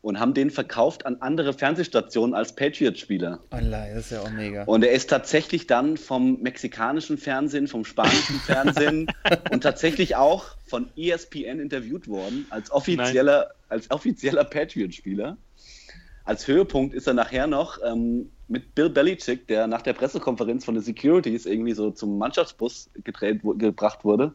S4: und haben den verkauft an andere Fernsehstationen als Patriots-Spieler.
S2: Online, das ist ja auch mega.
S4: Und er ist tatsächlich dann vom mexikanischen Fernsehen, vom spanischen Fernsehen und tatsächlich auch von ESPN interviewt worden als offizieller, als offizieller Patriot-Spieler. Als Höhepunkt ist er nachher noch ähm, mit Bill Belichick, der nach der Pressekonferenz von den Securities irgendwie so zum Mannschaftsbus gedreht, gebracht wurde,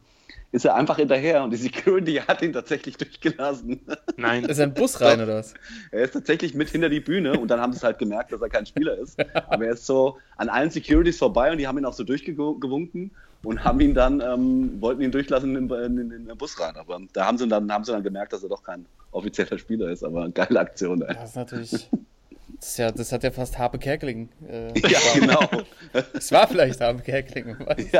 S4: ist er einfach hinterher und die Security hat ihn tatsächlich durchgelassen.
S3: Nein.
S2: Ist er in den Bus rein oder was?
S4: Er ist tatsächlich mit hinter die Bühne und dann haben sie es halt gemerkt, dass er kein Spieler ist. Aber er ist so an allen Securities vorbei und die haben ihn auch so durchgewunken und haben ihn dann, ähm, wollten ihn durchlassen in, in, in den Bus rein. Aber da haben sie, dann, haben sie dann gemerkt, dass er doch kein offizieller Spieler ist. Aber geile Aktion. Ey.
S2: Das ist natürlich. Das, ist ja, das hat ja fast Harpe Kerkeling. Äh,
S4: Ja, genau.
S2: Es war vielleicht Harpe Kerkeling. weiß nicht.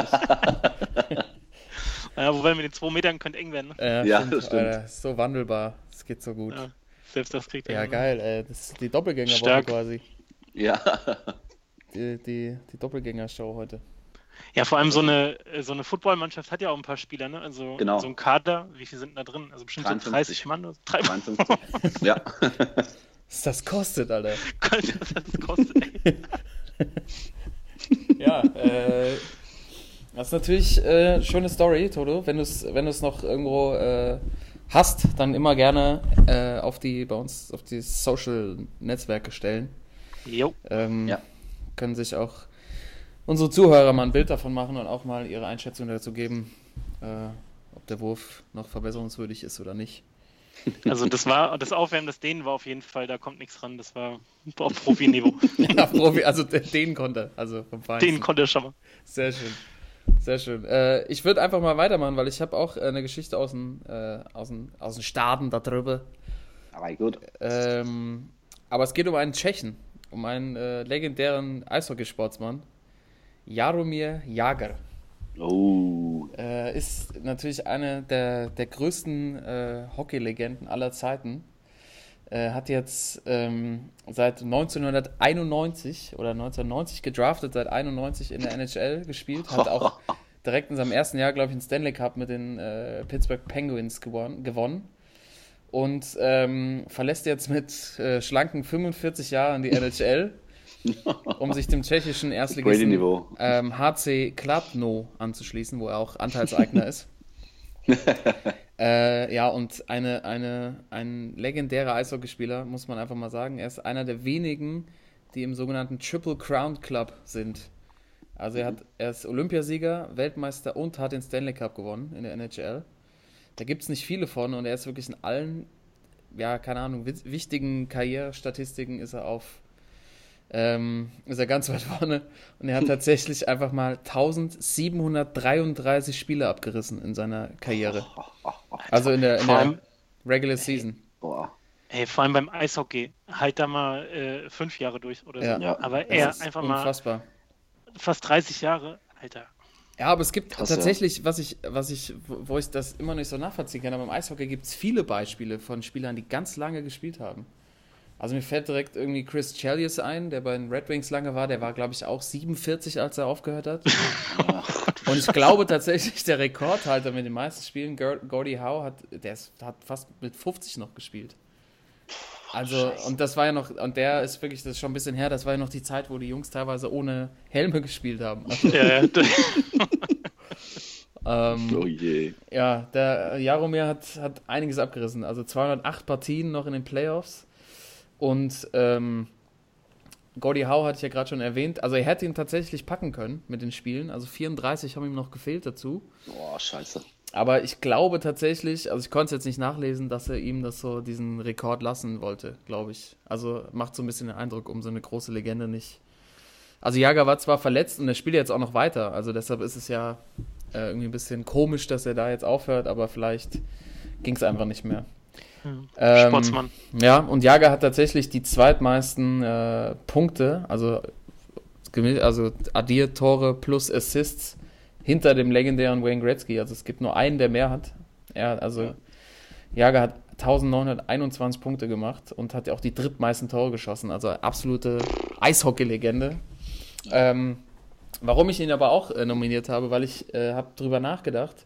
S3: Ja, wobei mit den zwei Metern könnte eng werden. Ne?
S4: Ja, das stimmt.
S2: Alter, ist so wandelbar. Es geht so gut.
S3: Ja, selbst das kriegt er.
S2: Ja,
S3: hin.
S2: geil. Äh, das ist die Doppelgängerwoche quasi.
S4: Ja.
S2: Die, die, die Doppelgängershow heute.
S3: Ja, vor allem so eine, äh, so eine Footballmannschaft hat ja auch ein paar Spieler, ne? Also
S4: Genau.
S3: so ein Kader, wie viel sind da drin? Also bestimmt so
S4: 53.
S3: 30 Mann oder 3
S4: 53. ja.
S2: Was das kostet, Alter.
S3: das kostet. Ey.
S2: Ja, äh, das ist natürlich äh, schöne Story, Toto. Wenn du es wenn du's noch irgendwo äh, hast, dann immer gerne äh, auf die bei uns auf die Social Netzwerke stellen.
S3: Jo.
S2: Ähm,
S4: Ja.
S2: Können sich auch unsere Zuhörer mal ein Bild davon machen und auch mal ihre Einschätzung dazu geben, äh, ob der Wurf noch verbesserungswürdig ist oder nicht.
S3: Also das war das Aufwärmen des Dehnen war auf jeden Fall, da kommt nichts ran. Das war auf Profiniveau.
S2: Ja, Profi, also den- den konnte, also vom Feinsten.
S3: Den konnte er schon mal.
S2: Sehr schön. Sehr schön. Äh, ich würde einfach mal weitermachen, weil ich habe auch äh, eine Geschichte aus den, äh, aus den, aus den Staaten darüber.
S4: Aber gut.
S2: Ähm, aber es geht um einen Tschechen, um einen äh, legendären Eishockeysportsmann. Jaromir Jager.
S4: Oh.
S2: Äh, ist natürlich eine der, der größten äh, Hockeylegenden aller Zeiten. Äh, hat jetzt ähm, seit 1991 oder 1990 gedraftet, seit 91 in der NHL gespielt, hat auch direkt in seinem ersten Jahr, glaube ich, einen Stanley Cup mit den äh, Pittsburgh Penguins gewonnen. gewonnen. Und ähm, verlässt jetzt mit äh, schlanken 45 Jahren die NHL, um sich dem tschechischen Erstligisten ähm, HC Kladno anzuschließen, wo er auch Anteilseigner ist. Äh, ja, und eine, eine, ein legendärer Eishockeyspieler, muss man einfach mal sagen. Er ist einer der wenigen, die im sogenannten Triple Crown Club sind. Also er, hat, er ist Olympiasieger, Weltmeister und hat den Stanley Cup gewonnen in der NHL. Da gibt es nicht viele von und er ist wirklich in allen, ja, keine Ahnung, wichtigen Karrierestatistiken ist er auf, ähm, ist er ganz weit vorne und er hat tatsächlich einfach mal 1733 Spiele abgerissen in seiner Karriere. Also in der, in der Regular Season.
S4: Boah.
S3: Ey, vor allem beim Eishockey. Halt da mal äh, fünf Jahre durch oder so.
S2: Ja.
S4: Ja.
S3: Aber er einfach mal
S2: unfassbar.
S3: fast 30 Jahre. Alter.
S2: Ja, aber es gibt
S4: Krass, ja.
S2: tatsächlich, was ich, was ich, wo wo ich das immer nicht so nachvollziehen kann, aber im Eishockey gibt es viele Beispiele von Spielern, die ganz lange gespielt haben. Also mir fällt direkt irgendwie Chris Chelios ein, der bei den Red Wings lange war, der war, glaube ich, auch 47, als er aufgehört hat. Und ich glaube tatsächlich, der Rekordhalter mit den meisten Spielen, Gor- Gordie Howe, hat, der ist, hat fast mit 50 noch gespielt. Also, und das war ja noch, und der ist wirklich, das ist schon ein bisschen her, das war ja noch die Zeit, wo die Jungs teilweise ohne Helme gespielt haben. Also,
S3: Ja, ja.
S2: ähm,
S4: Oh je.
S2: ja, der Jaromir hat, hat einiges abgerissen. Also 208 Partien noch in den Playoffs. Und ähm, Gordie Howe hatte ich ja gerade schon erwähnt. Also er hätte ihn tatsächlich packen können mit den Spielen. Also 34 haben ihm noch gefehlt dazu.
S4: Boah, scheiße.
S2: Aber ich glaube tatsächlich, also ich konnte es jetzt nicht nachlesen, dass er ihm das so diesen Rekord lassen wollte, glaube ich. Also macht so ein bisschen den Eindruck, um so eine große Legende nicht. Also Jager war zwar verletzt und er spielt jetzt auch noch weiter, also deshalb ist es ja äh, irgendwie ein bisschen komisch, dass er da jetzt aufhört, aber vielleicht ging es einfach nicht mehr. Ähm,
S3: Sportsmann.
S2: Ja, und Jager hat tatsächlich die zweitmeisten äh, Punkte, also, also addiert Tore plus Assists hinter dem legendären Wayne Gretzky. Also es gibt nur einen, der mehr hat. Er, also
S4: Ja.
S2: Jager hat 1921 Punkte gemacht und hat ja auch die drittmeisten Tore geschossen. Also absolute Eishockey-Legende. Ähm, warum ich ihn aber auch äh, nominiert habe, weil ich äh, habe drüber nachgedacht,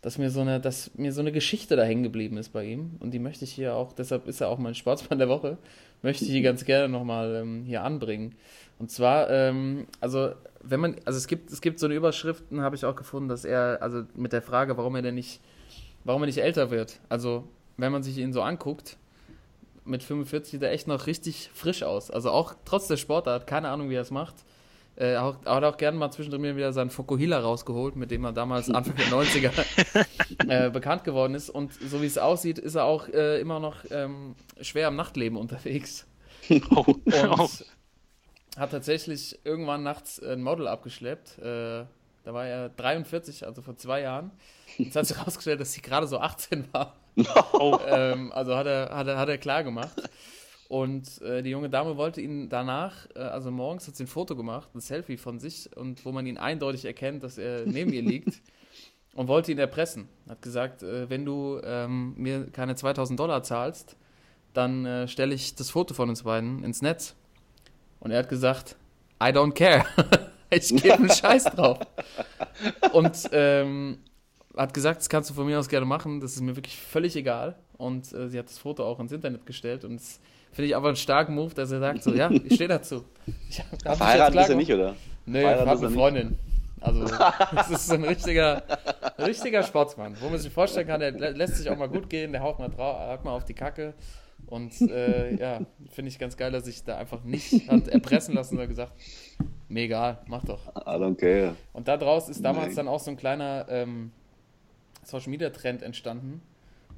S2: dass mir so eine, dass mir so eine Geschichte da hängen geblieben ist bei ihm. Und die möchte ich hier auch, deshalb ist er auch mein Sportsmann der Woche, möchte ich hier ganz gerne nochmal ähm, hier anbringen. Und zwar, ähm, also wenn man, also es gibt, es gibt so eine Überschriften, habe ich auch gefunden, dass er, also mit der Frage, warum er denn nicht, warum er nicht älter wird. Also wenn man sich ihn so anguckt, mit 45 sieht er echt noch richtig frisch aus. Also auch trotz der Sportart, keine Ahnung, wie er es macht. Äh, auch, er hat auch gerne mal zwischendrin wieder seinen Fokuhila rausgeholt, mit dem er damals Anfang der 90er äh, bekannt geworden ist. Und so wie es aussieht, ist er auch äh, immer noch ähm, schwer im Nachtleben unterwegs.
S3: Oh,
S2: Und
S3: oh.
S2: hat tatsächlich irgendwann nachts ein Model abgeschleppt. Äh, da war er 43, also vor zwei Jahren. Jetzt hat sich herausgestellt, dass sie gerade so 18 war.
S3: oh.
S2: Ähm, also hat er, hat, er, hat er klar gemacht. Und äh, die junge Dame wollte ihn danach, äh, also morgens hat sie ein Foto gemacht, ein Selfie von sich, und wo man ihn eindeutig erkennt, dass er neben ihr liegt, und wollte ihn erpressen. Hat gesagt, äh, wenn du ähm, mir keine 2000 Dollar zahlst, dann äh, stelle ich das Foto von uns beiden ins Netz. Und er hat gesagt, I don't care. ich gebe einen Scheiß drauf. Und ähm, hat gesagt, das kannst du von mir aus gerne machen, das ist mir wirklich völlig egal. Und äh, sie hat das Foto auch ins Internet gestellt und das finde ich aber einen starken Move, dass er sagt so, ja, ich stehe dazu. Ich hab,
S4: Verheiratet ist er nicht, oder?
S2: Hat
S4: ist er
S2: eine
S4: nicht.
S2: Freundin. Also, das ist so ein richtiger, richtiger Sportsmann. Wo man sich vorstellen kann, der lä- lässt sich auch mal gut gehen, der haut mal, drauf, haut mal auf die Kacke. Und äh, ja, finde ich ganz geil, dass sich da einfach nicht hat erpressen lassen, sondern gesagt, mir egal, mach doch.
S4: I don't care.
S2: Und daraus ist damals
S4: Nein.
S2: dann auch so ein kleiner ähm, Social Media Trend entstanden,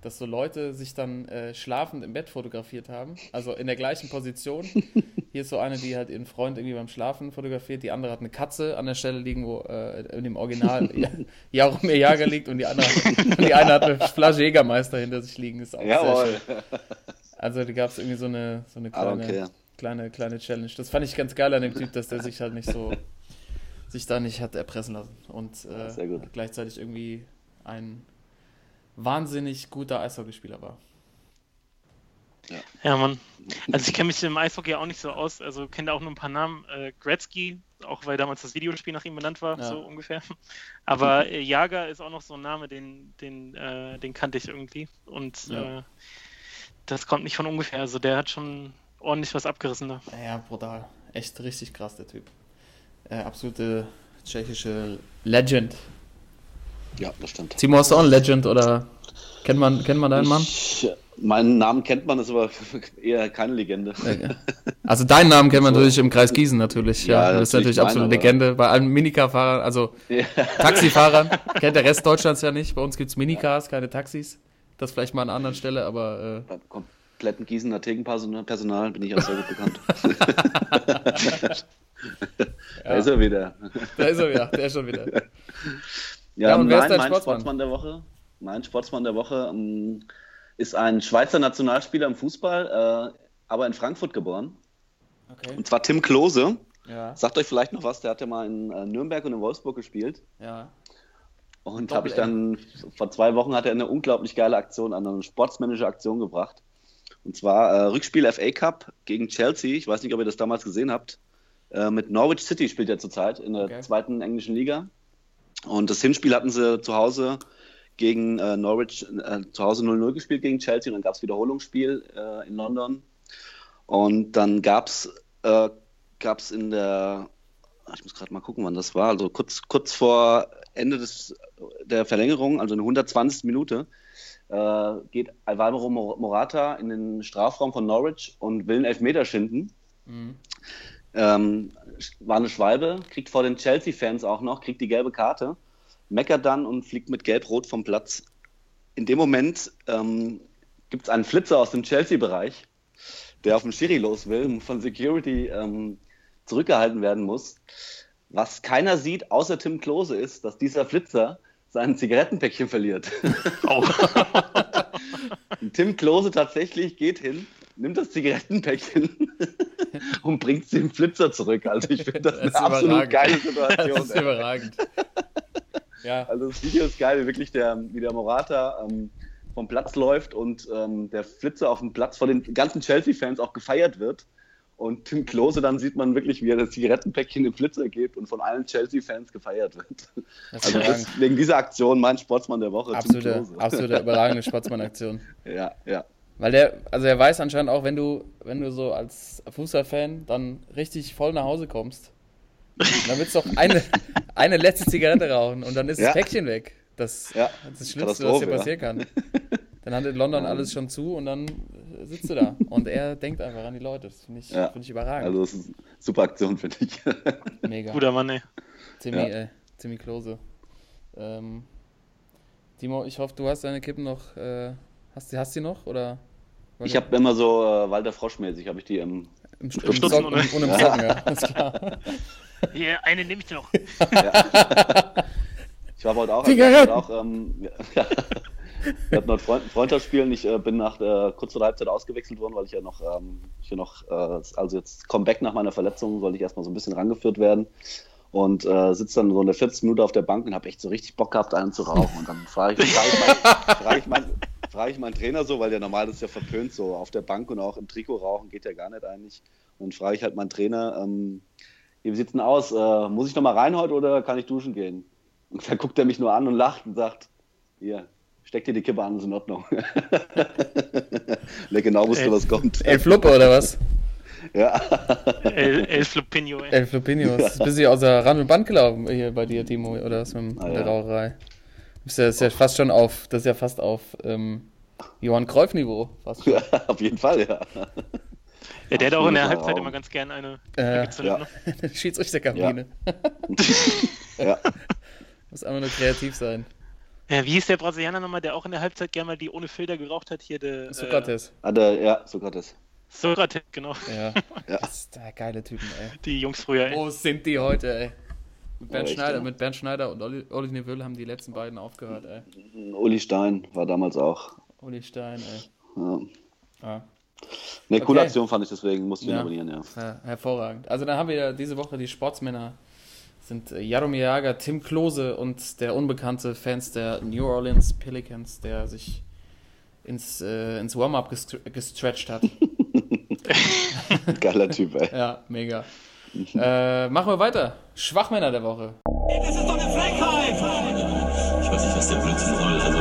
S2: dass so Leute sich dann äh, schlafend im Bett fotografiert haben, also in der gleichen Position. Hier ist so eine, die halt ihren Freund irgendwie beim Schlafen fotografiert, die andere hat eine Katze an der Stelle liegen, wo äh, in dem Original Jaromir Jager liegt und die andere und die eine hat eine Flasche Jägermeister hinter sich liegen. Ist auch sehr
S4: Jawohl.
S2: schön. Also da gab es irgendwie so eine, so eine
S4: don't
S2: kleine,
S4: care.
S2: kleine, kleine Challenge. Das fand ich ganz geil an dem Typ, dass der sich halt nicht so, sich da nicht hat erpressen lassen. Und äh,
S4: sehr
S2: gleichzeitig irgendwie ein wahnsinnig guter Eishockeyspieler war.
S3: Ja, Mann. Also ich kenne mich im Eishockey auch nicht so aus, also kenne da auch nur ein paar Namen. Äh, Gretzky, auch weil damals das Videospiel nach ihm benannt war,
S2: Ja.
S3: so ungefähr. Aber äh, Jager ist auch noch so ein Name, den, den, äh, den kannte ich irgendwie. Und
S2: Ja.
S3: äh, das kommt nicht von ungefähr. Also der hat schon ordentlich was abgerissen da.
S2: Ja, brutal. Echt richtig krass, der Typ. Äh, absolute tschechische Legend.
S4: Ja, das stimmt.
S2: Timo, hast du auch ein Legend oder kennt man, kennt man deinen Mann?
S4: Ich, meinen Namen kennt man, ist aber eher keine Legende.
S2: Also deinen Namen kennt man natürlich im Kreis Gießen natürlich. Ja,
S4: Ja,
S2: das ist
S4: natürlich
S2: natürlich absolute Legende. Bei allen Minicar-Fahrern, also
S4: Ja.
S2: Taxifahrern, kennt der Rest Deutschlands ja nicht. Bei uns gibt es Minicars, keine Taxis. Das vielleicht mal an einer anderen Stelle, aber
S4: Beim kompletten Gießener Thekenpersonal bin ich auch sehr gut bekannt. Da ist er wieder.
S2: äh, da ist er wieder, der ist schon wieder.
S4: Ja,
S2: Ja, und wer ist
S4: mein,
S2: dein
S4: mein
S2: Sportsmann?
S4: Sportsmann der Woche, mein Sportsmann der Woche ähm, ist ein Schweizer Nationalspieler im Fußball, äh, aber in Frankfurt geboren.
S2: Okay.
S4: Und zwar Tim Klose.
S2: Ja,
S4: Sagt euch vielleicht noch was, der hat ja mal in äh, Nürnberg und in Wolfsburg gespielt.
S2: ja.
S4: Und habe ich dann, vor zwei Wochen hat er eine unglaublich geile Aktion, eine sportsmännische Aktion gebracht. Und zwar äh, Rückspiel FA Cup gegen Chelsea. Ich weiß nicht, ob ihr das damals gesehen habt. Äh, mit Norwich City spielt er zurzeit in der
S2: Okay.
S4: zweiten englischen Liga. Und das Hinspiel hatten sie zu Hause gegen äh, Norwich, äh, zu Hause 0-0 gespielt gegen Chelsea. Und dann gab es Wiederholungsspiel äh, in London. Und dann gab es äh, gab's in der, ah, ich muss gerade mal gucken, wann das war, also kurz, kurz vor Ende des, der Verlängerung, also in der 120. Minute, äh, geht Alvaro Mor- Morata in den Strafraum von Norwich und will einen Elfmeter schinden.
S2: Mhm.
S4: Ähm, war eine Schwalbe, kriegt vor den Chelsea-Fans auch noch, kriegt die gelbe Karte, meckert dann und fliegt mit Gelb-Rot vom Platz. In dem Moment ähm, gibt es einen Flitzer aus dem Chelsea-Bereich, der auf den Schiri los will und von Security ähm, zurückgehalten werden muss. Was keiner sieht, außer Tim Klose, ist, dass dieser Flitzer sein Zigarettenpäckchen verliert.
S3: Oh.
S4: Tim Klose tatsächlich geht hin, nimmt das Zigarettenpäckchen und bringt es dem Flitzer zurück. Also ich finde das,
S2: Das
S4: eine
S2: ist
S4: absolut geile
S2: Das
S4: Situation.
S2: ist
S4: ey.
S2: überragend. Ja,
S4: Also das Video ist geil, wie wirklich der, wie der Morata ähm, vom Platz läuft und ähm, der Flitzer auf dem Platz von den ganzen Chelsea-Fans auch gefeiert wird. Und Tim Klose, dann sieht man wirklich, wie er das Zigarettenpäckchen dem Flitzer gibt und von allen Chelsea-Fans gefeiert wird.
S2: das ist
S4: Also das, wegen dieser Aktion mein Sportsmann der Woche, Tim
S2: Absolute, absolute überragende Sportsmann-Aktion.
S4: Ja, ja.
S2: Weil der, also er weiß anscheinend auch, wenn du, wenn du so als Fußballfan dann richtig voll nach Hause kommst, dann willst du doch eine, eine letzte Zigarette rauchen und dann ist
S4: Ja.
S2: das Päckchen weg. Das,
S4: Ja,
S2: das ist das Schlimmste, was
S4: ja.
S2: passieren kann. Dann hat in London alles schon zu und dann sitzt du da. Und er denkt einfach an die Leute. Das finde ich,
S4: Ja.
S2: find ich überragend.
S4: Also das ist eine super Aktion, finde ich.
S2: Mega.
S3: Guter Mann, ey.
S2: Timmy,
S4: Ja.
S2: äh, Timmy Klose. Ähm, Timo, ich hoffe, du hast deine Kippen noch. Äh, hast, du- hast du die noch? Oder?
S4: Ich habe immer so äh, Walter Frosch-mäßig, habe ich die im...
S2: Im, im,
S3: Stutzen
S2: Socken,
S3: ohne-
S2: und, im Socken, ja. Alles klar.
S3: Hier, eine nehme ich noch.
S4: Ich war heute auch... Hatten auch ähm, ja, wir hatten heute Freund, Freundschaftsspielen. Ich äh, bin nach der, kurz vor der Halbzeit ausgewechselt worden, weil ich ja noch... Ähm, ich ja noch äh, also jetzt Comeback nach meiner Verletzung, sollte ich erstmal so ein bisschen rangeführt werden. Und äh, sitze dann so in der 40 Minute auf der Bank und habe echt so richtig Bock gehabt, einen zu rauchen. Und dann frage ich, frage ich, mein, frage ich, mein, frage ich meinen Trainer so, weil der normal ist ja verpönt, so auf der Bank und auch im Trikot rauchen geht ja gar nicht eigentlich. Und frage ich halt meinen Trainer, ähm, wie sieht's denn aus? Äh, muss ich noch mal rein heute oder kann ich duschen gehen? Und dann guckt er mich nur an und lacht und sagt, hier, steck dir die Kippe an, ist in Ordnung. der genau wusste, was kommt.
S2: El Fluppe oder was?
S4: Ja.
S3: El, El Flupinho, ey.
S2: El Flupinho. Das ist ein bisschen außer Rand und Band gelaufen hier bei dir, Timo, oder was mit,
S4: Ah,
S2: der
S4: ja.
S2: Raucherei. Das ist ja, ist ja fast schon auf, das ist ja fast auf ähm, Johann. Fast schon.
S4: ja, auf jeden Fall, ja.
S3: Ja, der hat auch in der Halbzeit
S4: Raum.
S3: immer ganz gern eine
S2: Äh,
S4: ja.
S3: Ne?
S2: Schiedsrichterkabine.
S4: ja.
S2: Muss einfach nur kreativ sein.
S3: Ja, wie hieß der Brasilianer nochmal, der auch in der Halbzeit gerne mal die ohne Filter geraucht hat? Hier der.
S2: Sokrates.
S4: Ah, der, ja, Sokrates.
S3: Äh, Sokrates, genau.
S2: Ja.
S4: Ja.
S2: Das ist der geile Typen, ey.
S3: Die Jungs früher, ey.
S2: Wo sind die heute, ey? Mit Bernd,
S4: Ja,
S2: Schneider,
S4: ja.
S2: mit Bernd Schneider und Olli, Olli Neville haben die letzten beiden aufgehört, ey.
S4: Uli Stein war damals auch.
S2: Olli Stein, ey.
S4: Ja.
S2: Ja.
S4: Ne, coole
S2: Okay.
S4: Aktion fand ich, deswegen musste ich ihn
S2: Ja.
S4: abonnieren, ja.
S2: Ja, hervorragend. Also dann haben wir ja diese Woche die Sportsmänner sind äh, Jaromir Jager, Tim Klose und der unbekannte Fans der New Orleans Pelicans, der sich ins, äh, ins Warm-up gestre- gestretched hat.
S4: Geiler Typ, ey.
S2: ja, mega. äh, machen wir weiter. Schwachmänner der Woche.
S6: Das ist doch eine Frechheit!
S7: Ich weiß nicht, was der Blödsinn soll. Also.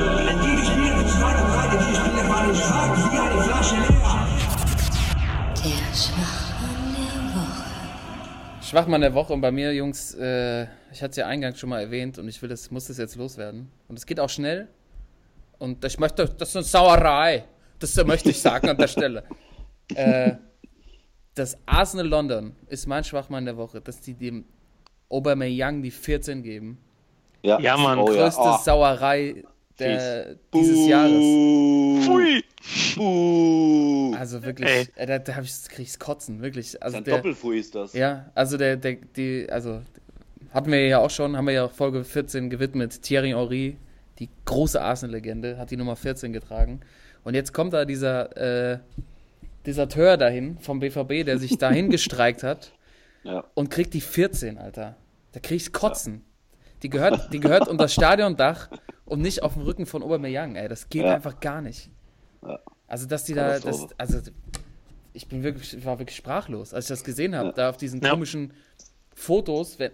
S5: Der Schwachmann der Woche.
S2: Schwachmann der Woche und bei mir, Jungs, äh, ich hatte es ja eingangs schon mal erwähnt und ich will das, muss das jetzt loswerden. Und es geht auch schnell. Und ich möchte, das ist eine Sauerei. Das möchte ich sagen an der Stelle. Äh, das Arsenal London ist mein Schwachmann der Woche, dass die dem Aubameyang die 14 geben.
S4: Ja,
S3: Ja, Mann.
S4: Oh, ja.
S2: Größte
S4: Oh,
S2: Sauerei der, dieses Jahres.
S3: Pfui!
S4: Buh.
S2: Also wirklich,
S3: Ey.
S2: äh, da, da hab ich, krieg ich's kotzen, wirklich. Also
S4: Ein
S2: der,
S4: Doppelfui ist das.
S2: Ja, also der, der, die, also hatten wir ja auch schon, haben wir ja auch Folge 14 gewidmet. Thierry Henry, die große Arsenal-Legende, hat die Nummer 14 getragen. Und jetzt kommt da dieser äh, Deserteur dahin vom BVB, der sich dahin gestreikt hat
S4: Ja.
S2: und kriegt die 14, Alter. Da krieg ich's kotzen. Die gehört, die gehört unter das Stadiondach und nicht auf dem Rücken von Aubameyang, ey. Das geht
S4: Ja.
S2: einfach gar nicht.
S4: Ja.
S2: Also, dass die da, das, also, ich bin wirklich, ich war wirklich sprachlos, als ich das gesehen habe,
S4: Ja.
S2: da auf diesen
S3: Ja.
S2: komischen Fotos, wenn,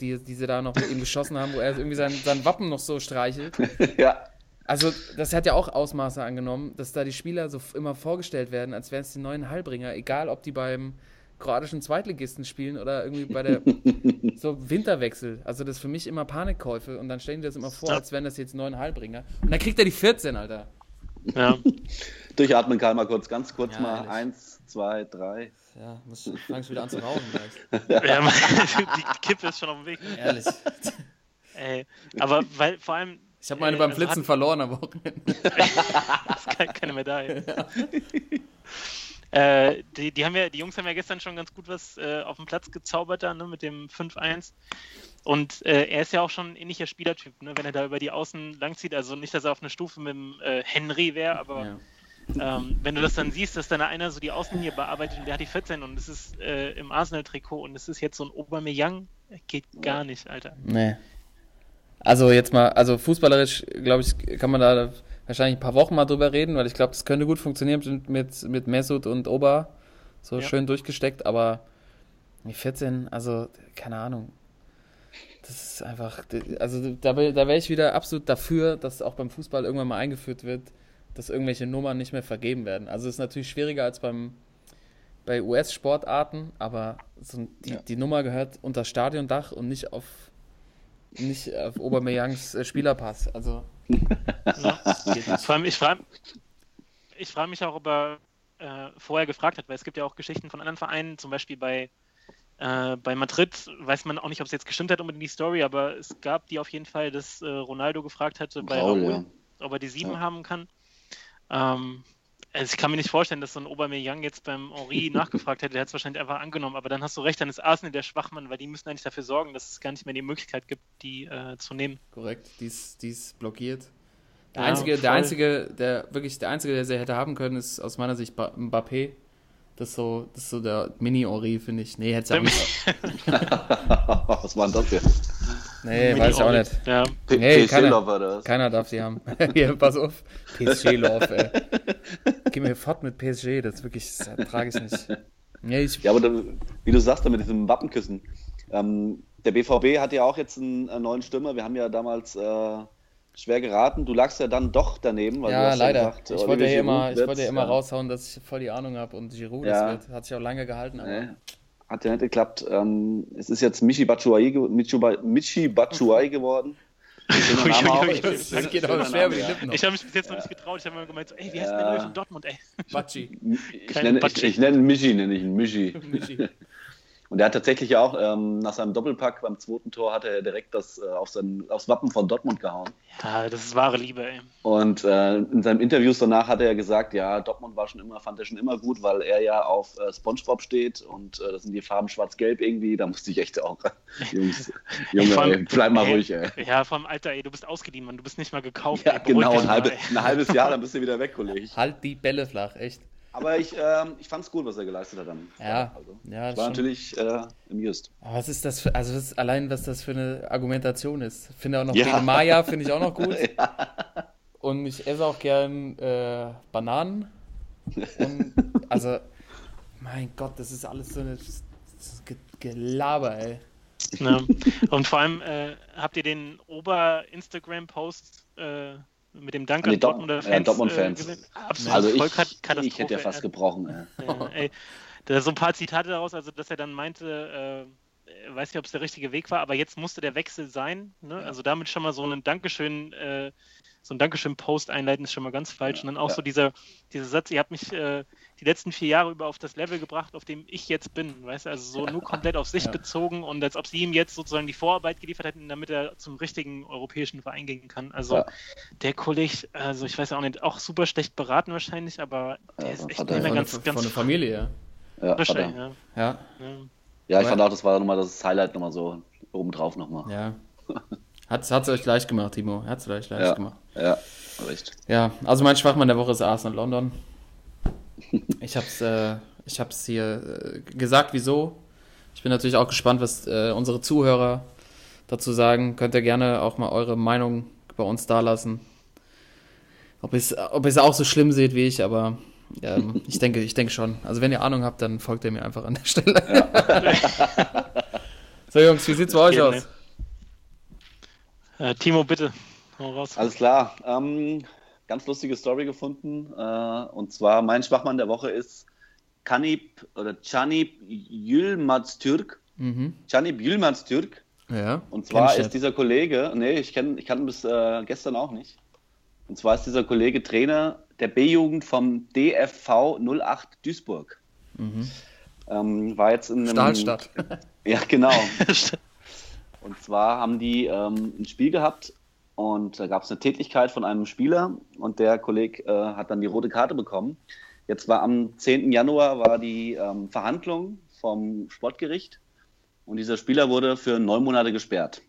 S2: die, die sie da noch mit ihm geschossen haben, wo er irgendwie sein, sein Wappen noch so streichelt.
S4: ja.
S2: Also, das hat ja auch Ausmaße angenommen, dass da die Spieler so immer vorgestellt werden, als wären es die neuen Heilbringer, egal ob die beim kroatischen Zweitligisten spielen oder irgendwie bei der so Winterwechsel. Also, das ist für mich immer Panikkäufe und dann stellen die das immer vor, als wären das jetzt neuen Heilbringer. Und dann kriegt er die 14, Alter.
S3: Ja.
S4: Durchatmen, Karl, mal kurz, ganz kurz
S2: Ja,
S4: mal.
S2: ehrlich.
S4: Eins, zwei, drei.
S2: Ja, muss, fangst wieder an zu rauchen gleich.
S3: ja die Kippe ist schon auf dem Weg.
S2: Ehrlich.
S3: Ey. Aber weil vor allem.
S2: Ich habe meine
S3: äh,
S2: beim
S3: also
S2: Flitzen verloren am Wochenende.
S3: ist ke- keine Medaille. Äh, die, die, haben ja, die Jungs haben ja gestern schon ganz gut was äh, auf dem Platz gezaubert da, ne, mit dem 5-1. Und äh, er ist ja auch schon ein ähnlicher Spielertyp, ne? wenn er da über die Außen langzieht. Also nicht, dass er auf eine Stufe mit dem äh, Henry wäre, aber
S2: Ja.
S3: ähm, wenn du das dann siehst, dass dann einer so die Außenlinie bearbeitet und der hat die 14 und es ist äh, im Arsenal-Trikot und es ist jetzt so ein Aubameyang, geht gar nicht, Alter.
S2: Nee. Also jetzt mal, also fußballerisch, glaube ich, kann man da wahrscheinlich ein paar Wochen mal drüber reden, weil ich glaube, das könnte gut funktionieren mit, mit, Mesut und Oba. So
S3: Ja.
S2: schön durchgesteckt, aber die 14, also keine Ahnung. Das ist einfach, also da, da wäre ich wieder absolut dafür, dass auch beim Fußball irgendwann mal eingeführt wird, dass irgendwelche Nummern nicht mehr vergeben werden. Also es ist natürlich schwieriger als beim bei US-Sportarten, aber so die,
S4: Ja.
S2: die Nummer gehört unter Stadiondach und nicht auf nicht auf Aubameyangs äh, Spielerpass. Also
S3: Ja. Vor allem, ich frage ich frag mich auch, ob er äh, vorher gefragt hat, weil es gibt ja auch Geschichten von anderen Vereinen, zum Beispiel bei, äh, bei Madrid, weiß man auch nicht, ob es jetzt gestimmt hat unbedingt die Story, aber es gab die auf jeden Fall, dass äh, Ronaldo gefragt hatte bei
S4: Raul,
S3: Raul,
S4: ja.
S3: ob er die sieben
S4: Ja.
S3: haben kann. Ähm, also ich kann mir nicht vorstellen, dass so ein Aubameyang jetzt beim Henri nachgefragt hätte, der hat es wahrscheinlich einfach angenommen, aber dann hast du recht, dann ist Arsenal der Schwachmann, weil die müssen eigentlich dafür sorgen, dass es gar nicht mehr die Möglichkeit gibt, die äh, zu nehmen.
S2: Korrekt, dies, dies blockiert. Der
S3: Ja,
S2: einzige, der einzige, der wirklich der einzige, der sie hätte haben können, ist aus meiner Sicht Ba- Mbappé. Das ist so, das ist so der Mini-Ori, finde ich. Nee, hätte sie auch nicht.
S4: Was war denn das jetzt?
S2: Nee, weiß ich auch nicht.
S3: Ja,
S2: Nee, keiner.
S4: Was?
S2: Keiner darf sie haben. Hier, pass auf. PSG-Love, ey. Geh mir fort mit PSG, das ist wirklich, das ertrage ich nicht. Nee, ich,
S4: Ja, aber da, wie du sagst, da mit diesem Wappenküssen. Ähm, der BVB hat ja auch jetzt einen, äh, neuen Stürmer. Wir haben ja damals äh, schwer geraten. Du lagst ja dann doch daneben. Weil du
S2: ja,
S4: hast
S2: leider.
S4: gesagt,
S2: ich wollte ja immer, ich wollte ja immer
S4: ja.
S2: raushauen, dass ich voll die Ahnung habe und Giroud,
S4: Ja.
S2: das wird, hat sich auch lange gehalten, aber
S4: Nee, hat ja nicht geklappt. Ähm, es ist jetzt Michi Batshuayi, ge Michi, Ba- Michi Batshuayi geworden.
S2: Das geht auch schwer über die. Lippen noch.
S3: Ich habe mich bis jetzt noch nicht getraut. Ich habe immer gemeint, so, ey, wie heißt denn
S4: Ja.
S3: der neue von Dortmund, ey?
S2: Batschi.
S4: Ich
S3: Kein
S4: nenne, ich, ich nenne ihn Michi, nenne ich ihn Michi.
S2: Michi.
S4: Und er hat tatsächlich auch ähm, nach seinem Doppelpack beim zweiten Tor hat er direkt das äh, auf sein, aufs Wappen von Dortmund gehauen.
S3: Ja, das ist wahre Liebe, ey.
S4: Und äh, in seinem Interviews danach hat er gesagt, ja, Dortmund war schon immer, fand er schon immer gut, weil er ja auf äh, SpongeBob steht und äh, das sind die Farben schwarz-gelb irgendwie. Da musste ich echt auch, Jungs, Junge,
S3: allem-
S4: ey, bleib mal
S3: ey,
S4: ruhig, ey.
S3: Ja, vor allem, Alter, ey, du bist ausgeliehen, Mann. Du bist nicht mal gekauft.
S4: Ja,
S3: ey.
S4: Genau, ein, halbe, ein halbes Jahr, dann bist du wieder weg, Kollege.
S2: Halt die Bälle flach, echt.
S4: Aber ich, ähm, ich fand es gut, was er geleistet hat dann.
S2: Ja,
S4: also,
S2: ja,
S4: war
S2: schon.
S4: natürlich äh, amused.
S2: Aber was ist das für, also das ist allein, was das für eine Argumentation ist. Finde auch noch
S4: Ja.
S2: gegen Maya, finde ich auch noch gut. Und ich esse auch gern äh, Bananen. Und, also, mein Gott, das ist alles so eine Ge- Gelaber, ey.
S3: Ja. Und vor allem, äh, habt ihr den Ober-Instagram-Post äh, mit dem Dank an
S4: Dort-
S3: Dortmunder
S4: ja,
S3: Fans?
S4: Dortmund-Fans.
S3: Äh, gesehen? Absolut
S4: Also
S3: voll
S4: ich, ich hätte ja fast
S3: ey.
S4: gebrochen. Ey.
S3: Ja, ey, da so ein paar Zitate daraus, also dass er dann meinte, äh, weiß nicht, ob es der richtige Weg war, aber jetzt musste der Wechsel sein. Ne? Also damit schon mal so ein Dankeschön, äh, so ein Dankeschön-Post einleiten, ist schon mal ganz falsch. Und dann auch
S4: ja.
S3: so dieser, dieser Satz, ihr habt mich äh, die letzten vier Jahre über auf das Level gebracht, auf dem ich jetzt bin. Weißt du, also so nur komplett auf sich
S2: Ja.
S3: bezogen und als ob sie ihm jetzt sozusagen die Vorarbeit geliefert hätten, damit er zum richtigen europäischen Verein gehen kann. Also
S4: Ja.
S3: der Kollege, also ich weiß ja auch nicht, auch super schlecht beraten wahrscheinlich, aber der
S4: Ja,
S3: ist echt
S2: Von,
S3: ganz,
S2: der,
S3: ganz
S2: von der Familie, ja.
S4: Ja,
S3: ja.
S2: Ja,
S4: ich
S2: Aber-
S4: fand auch, das war nochmal das Highlight nochmal so obendrauf nochmal.
S2: ja. Hat's, hat's euch leicht gemacht, Timo. Hat's euch leicht
S4: Ja.
S2: gemacht.
S4: Ja, recht.
S2: Ja, also mein Schwachmann der Woche ist Arsenal London. Ich hab's, äh, ich hab's hier äh, gesagt, wieso. Ich bin natürlich auch gespannt, was äh, unsere Zuhörer dazu sagen. Könnt ihr gerne auch mal eure Meinung bei uns dalassen. Ob ihr es ob ihr's auch so schlimm seht wie ich, aber ähm, ich denke, ich denke schon. Also wenn ihr Ahnung habt, dann folgt ihr mir einfach an der Stelle. so Jungs, wie sieht's bei euch aus?
S3: Äh, Timo, bitte.
S4: Alles klar. Ähm, ganz lustige Story gefunden. Äh, und zwar mein Schwachmann der Woche ist Kanip oder Canip Yilmaz Türk.
S2: Mhm.
S4: Canip Yilmaz Türk.
S2: Ja.
S4: Und
S2: kenn
S4: zwar ist dieser Kollege, nee, ich kenne ich kann bis äh, gestern auch nicht. Und zwar ist dieser Kollege Trainer der B-Jugend vom DFV 08 Duisburg. Ähm, war jetzt in einem,
S2: Stahlstadt.
S4: Ja, genau. Und zwar haben die ähm, ein Spiel gehabt und da gab es eine Tätigkeit von einem Spieler und der Kollege äh, hat dann die rote Karte bekommen. Jetzt war am 10. Januar war die ähm, Verhandlung vom Sportgericht und dieser Spieler wurde für neun Monate gesperrt.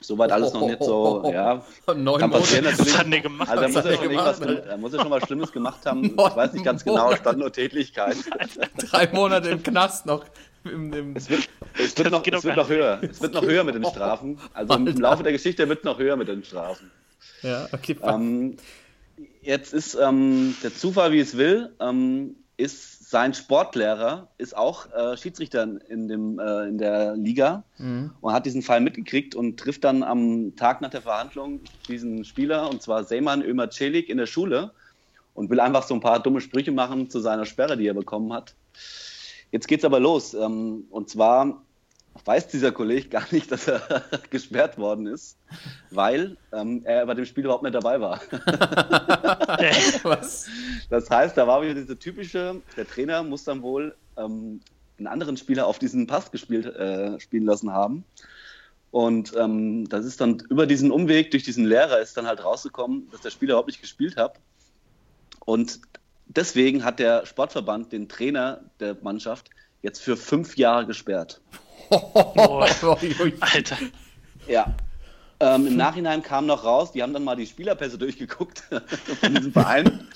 S4: Soweit alles noch nicht so, ja.
S2: Neun
S4: Kann passieren natürlich.
S3: hat der gemacht?
S4: Also er muss,
S2: er
S4: schon irgendwas,
S2: gemacht?
S4: er muss ja schon was Schlimmes gemacht haben.
S2: Neun
S4: Ich weiß nicht ganz genau,
S2: Monate.
S4: stand nur Tätigkeit.
S2: Drei Monate im Knast noch. Im, im,
S4: Es wird, es wird, noch, es wird noch höher. Es wird noch höher mit den Strafen. Also im
S2: Alter.
S4: Laufe der Geschichte wird noch höher mit den Strafen.
S2: ja, okay.
S4: Ähm, jetzt ist ähm, der Zufall, wie es will, ähm, ist sein Sportlehrer ist auch äh, Schiedsrichter in, dem, äh, in der Liga
S2: Mhm.
S4: und hat diesen Fall mitgekriegt und trifft dann am Tag nach der Verhandlung diesen Spieler, und zwar Seyman Ömer Celik in der Schule und will einfach so ein paar dumme Sprüche machen zu seiner Sperre, die er bekommen hat. Jetzt geht's aber los. Ähm, und zwar weiß dieser Kollege gar nicht, dass er gesperrt worden ist, weil ähm, er bei dem Spiel überhaupt nicht dabei war.
S2: Was?
S4: Das heißt, da war wieder diese typische, der Trainer muss dann wohl ähm, einen anderen Spieler auf diesen Pass gespielt, äh, spielen lassen haben. Und ähm, das ist dann über diesen Umweg durch diesen Lehrer ist dann halt rausgekommen, dass der Spieler überhaupt nicht gespielt hat. Und deswegen hat der Sportverband den Trainer der Mannschaft jetzt für fünf Jahre gesperrt.
S3: Alter.
S4: Ja. Ähm, Im Nachhinein kam noch raus, die haben dann mal die Spielerpässe durchgeguckt von diesem Verein.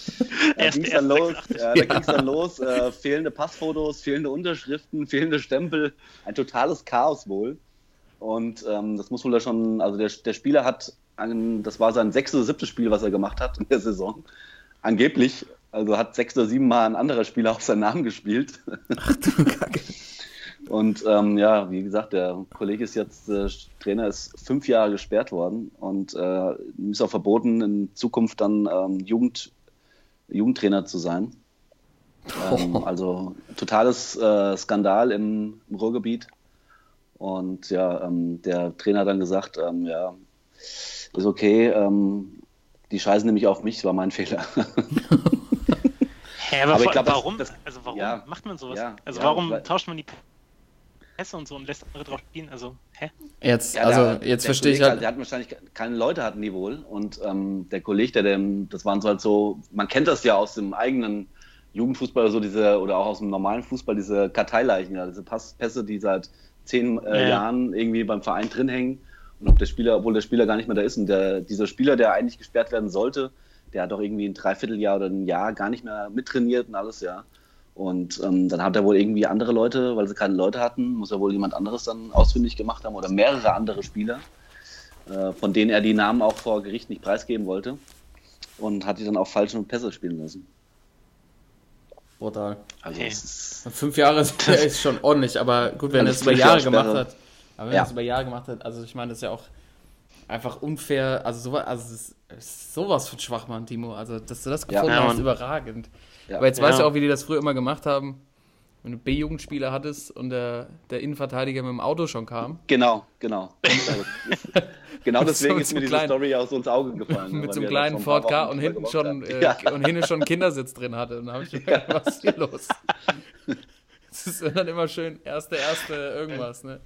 S4: Da ging es dann los,
S3: 86.
S4: ja, da ging's dann los äh, fehlende Passfotos, fehlende Unterschriften, fehlende Stempel, ein totales Chaos wohl. Und ähm, das muss wohl da schon, also der, der Spieler hat, ein, das war sein sechstes oder siebtes Spiel, was er gemacht hat in der Saison. Angeblich, also hat sechs oder sieben Mal ein anderer Spieler auf seinen Namen gespielt. Und ähm, ja, wie gesagt, der Kollege ist jetzt, äh, Trainer ist fünf Jahre gesperrt worden und äh, ihm ist auch verboten, in Zukunft dann ähm, Jugend, Jugendtrainer zu sein. Ähm, also totales äh, Skandal im, im Ruhrgebiet. Und ja, ähm, der Trainer hat dann gesagt, ähm, ja, ist okay, ähm, die scheißen nämlich auf mich, das war mein Fehler.
S3: Hä, aber,
S4: Aber ich
S3: vor-
S4: glaub, das-
S3: warum?
S4: das-
S3: also warum
S4: ja.
S3: macht man sowas?
S4: Ja,
S3: also
S4: ja,
S3: warum tauscht man die Pässe und so und lässt andere drauf spielen? Also, hä?
S2: Jetzt,
S4: Ja,
S2: also,
S4: der-
S2: jetzt
S4: der
S2: verstehe ich
S4: Kollege,
S2: halt.
S4: Der hat wahrscheinlich keine Leute hatten die wohl. Und ähm, der Kollege, der, dem, das waren so halt so, man kennt das ja aus dem eigenen Jugendfußball oder so, diese, oder auch aus dem normalen Fußball, diese Karteileichen, ja, diese Pass, Pässe, die seit zehn äh,
S3: Ja.
S4: Jahren irgendwie beim Verein drin hängen. Und ob der Spieler, obwohl der Spieler gar nicht mehr da ist. Und der, dieser Spieler, der eigentlich gesperrt werden sollte, der hat doch irgendwie ein Dreivierteljahr oder ein Jahr gar nicht mehr mittrainiert und alles, ja. Und ähm, dann hat er wohl irgendwie andere Leute, weil sie keine Leute hatten, muss er wohl jemand anderes dann ausfindig gemacht haben oder mehrere andere Spieler, äh, von denen er die Namen auch vor Gericht nicht preisgeben wollte und hat die dann auch falsche Pässe spielen lassen.
S2: Brutal.
S4: Also ist,
S2: Fünf Jahre ist, ist schon ordentlich, aber gut, wenn er es über Jahre gemacht hat. Aber wenn
S4: Ja.
S2: er es über Jahre gemacht hat, also ich meine, das ist ja auch einfach unfair, also sowas, also ist sowas von Schwachmann, Timo. Also, dass du das gefunden
S3: Ja,
S2: hast,
S3: Mann.
S2: überragend.
S4: Ja.
S2: Aber jetzt weißt du
S3: Ja.
S2: auch, wie die das früher immer gemacht haben. Wenn du B-Jugendspieler hattest und der, der Innenverteidiger mit dem Auto schon kam,
S4: genau, genau. Genau deswegen
S2: So
S4: ist mir diese
S2: kleinen-
S4: Story auch so ins Auge gefallen.
S2: mit so einem kleinen Ford K
S4: Wochen
S2: und hinten schon, äh,
S4: ja.
S2: und hinten schon einen Kindersitz drin hatte. Und dann habe ich mir gedacht, was ist hier los? Das ist dann immer schön, erste, erste, irgendwas, ne?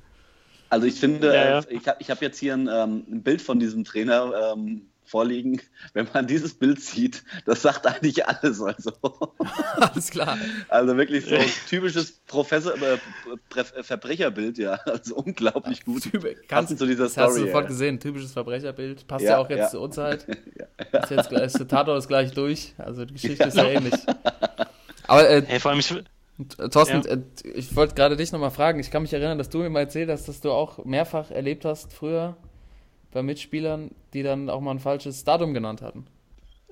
S4: Also ich finde,
S3: Ja, ja.
S4: äh, ich habe ich hab jetzt hier ein, ähm, ein Bild von diesem Trainer ähm, vorliegen. Wenn man dieses Bild sieht, das sagt eigentlich alles. Also,
S2: Alles klar.
S4: also wirklich so ein typisches Professor, äh, Verbrecherbild, ja. Also unglaublich gut. Passend zu dieser
S2: das hast du
S4: Story.
S2: sofort
S4: ja.
S2: gesehen, typisches Verbrecherbild. Passt ja,
S4: Ja,
S2: auch jetzt
S4: ja.
S2: zur Uhrzeit. Ist jetzt gleich, der Tatort ist gleich durch. Also die Geschichte ist ja ähnlich. Aber äh,
S3: Hey, vor allem, ich,
S2: Thorsten,
S3: Ja.
S2: äh, ich wollte gerade dich nochmal fragen. Ich kann mich erinnern, dass du mir mal erzählt hast, dass du auch mehrfach erlebt hast früher bei Mitspielern, die dann auch mal ein falsches Datum genannt hatten.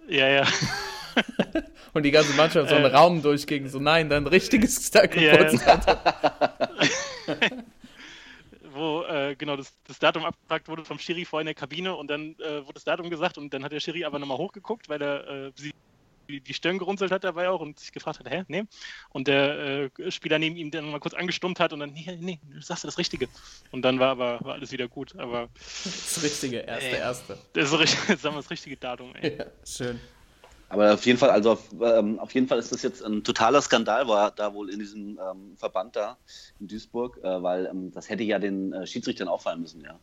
S3: ja, ja.
S2: Und die ganze Mannschaft so einen
S3: Äh.
S2: Raum durchging. So, nein, dein richtiges Tag
S3: Ja.
S2: Geburtstag.
S3: Wo äh, genau das, das Datum abgefragt wurde vom Schiri vor in der Kabine und dann äh, wurde das Datum gesagt und dann hat der Schiri aber nochmal hochgeguckt, weil er äh, sie, die, die Stirn gerunzelt hat dabei auch und sich gefragt hat, hä, nee. Und der äh, Spieler neben ihm dann mal kurz angestummt hat und dann, nee, nee, du sagst ja das Richtige. Und dann war aber war alles wieder gut. Aber
S2: Das richtige, erste,
S3: Ey.
S2: erste.
S3: das ist so richtig, sagen wir das richtige Datum, ey.
S2: Ja, schön.
S4: Aber auf jeden Fall, also auf, ähm, auf jeden Fall ist das jetzt ein totaler Skandal, war da wohl in diesem ähm, Verband da in Duisburg, äh, weil ähm, das hätte ja den äh, Schiedsrichtern auffallen müssen, ja.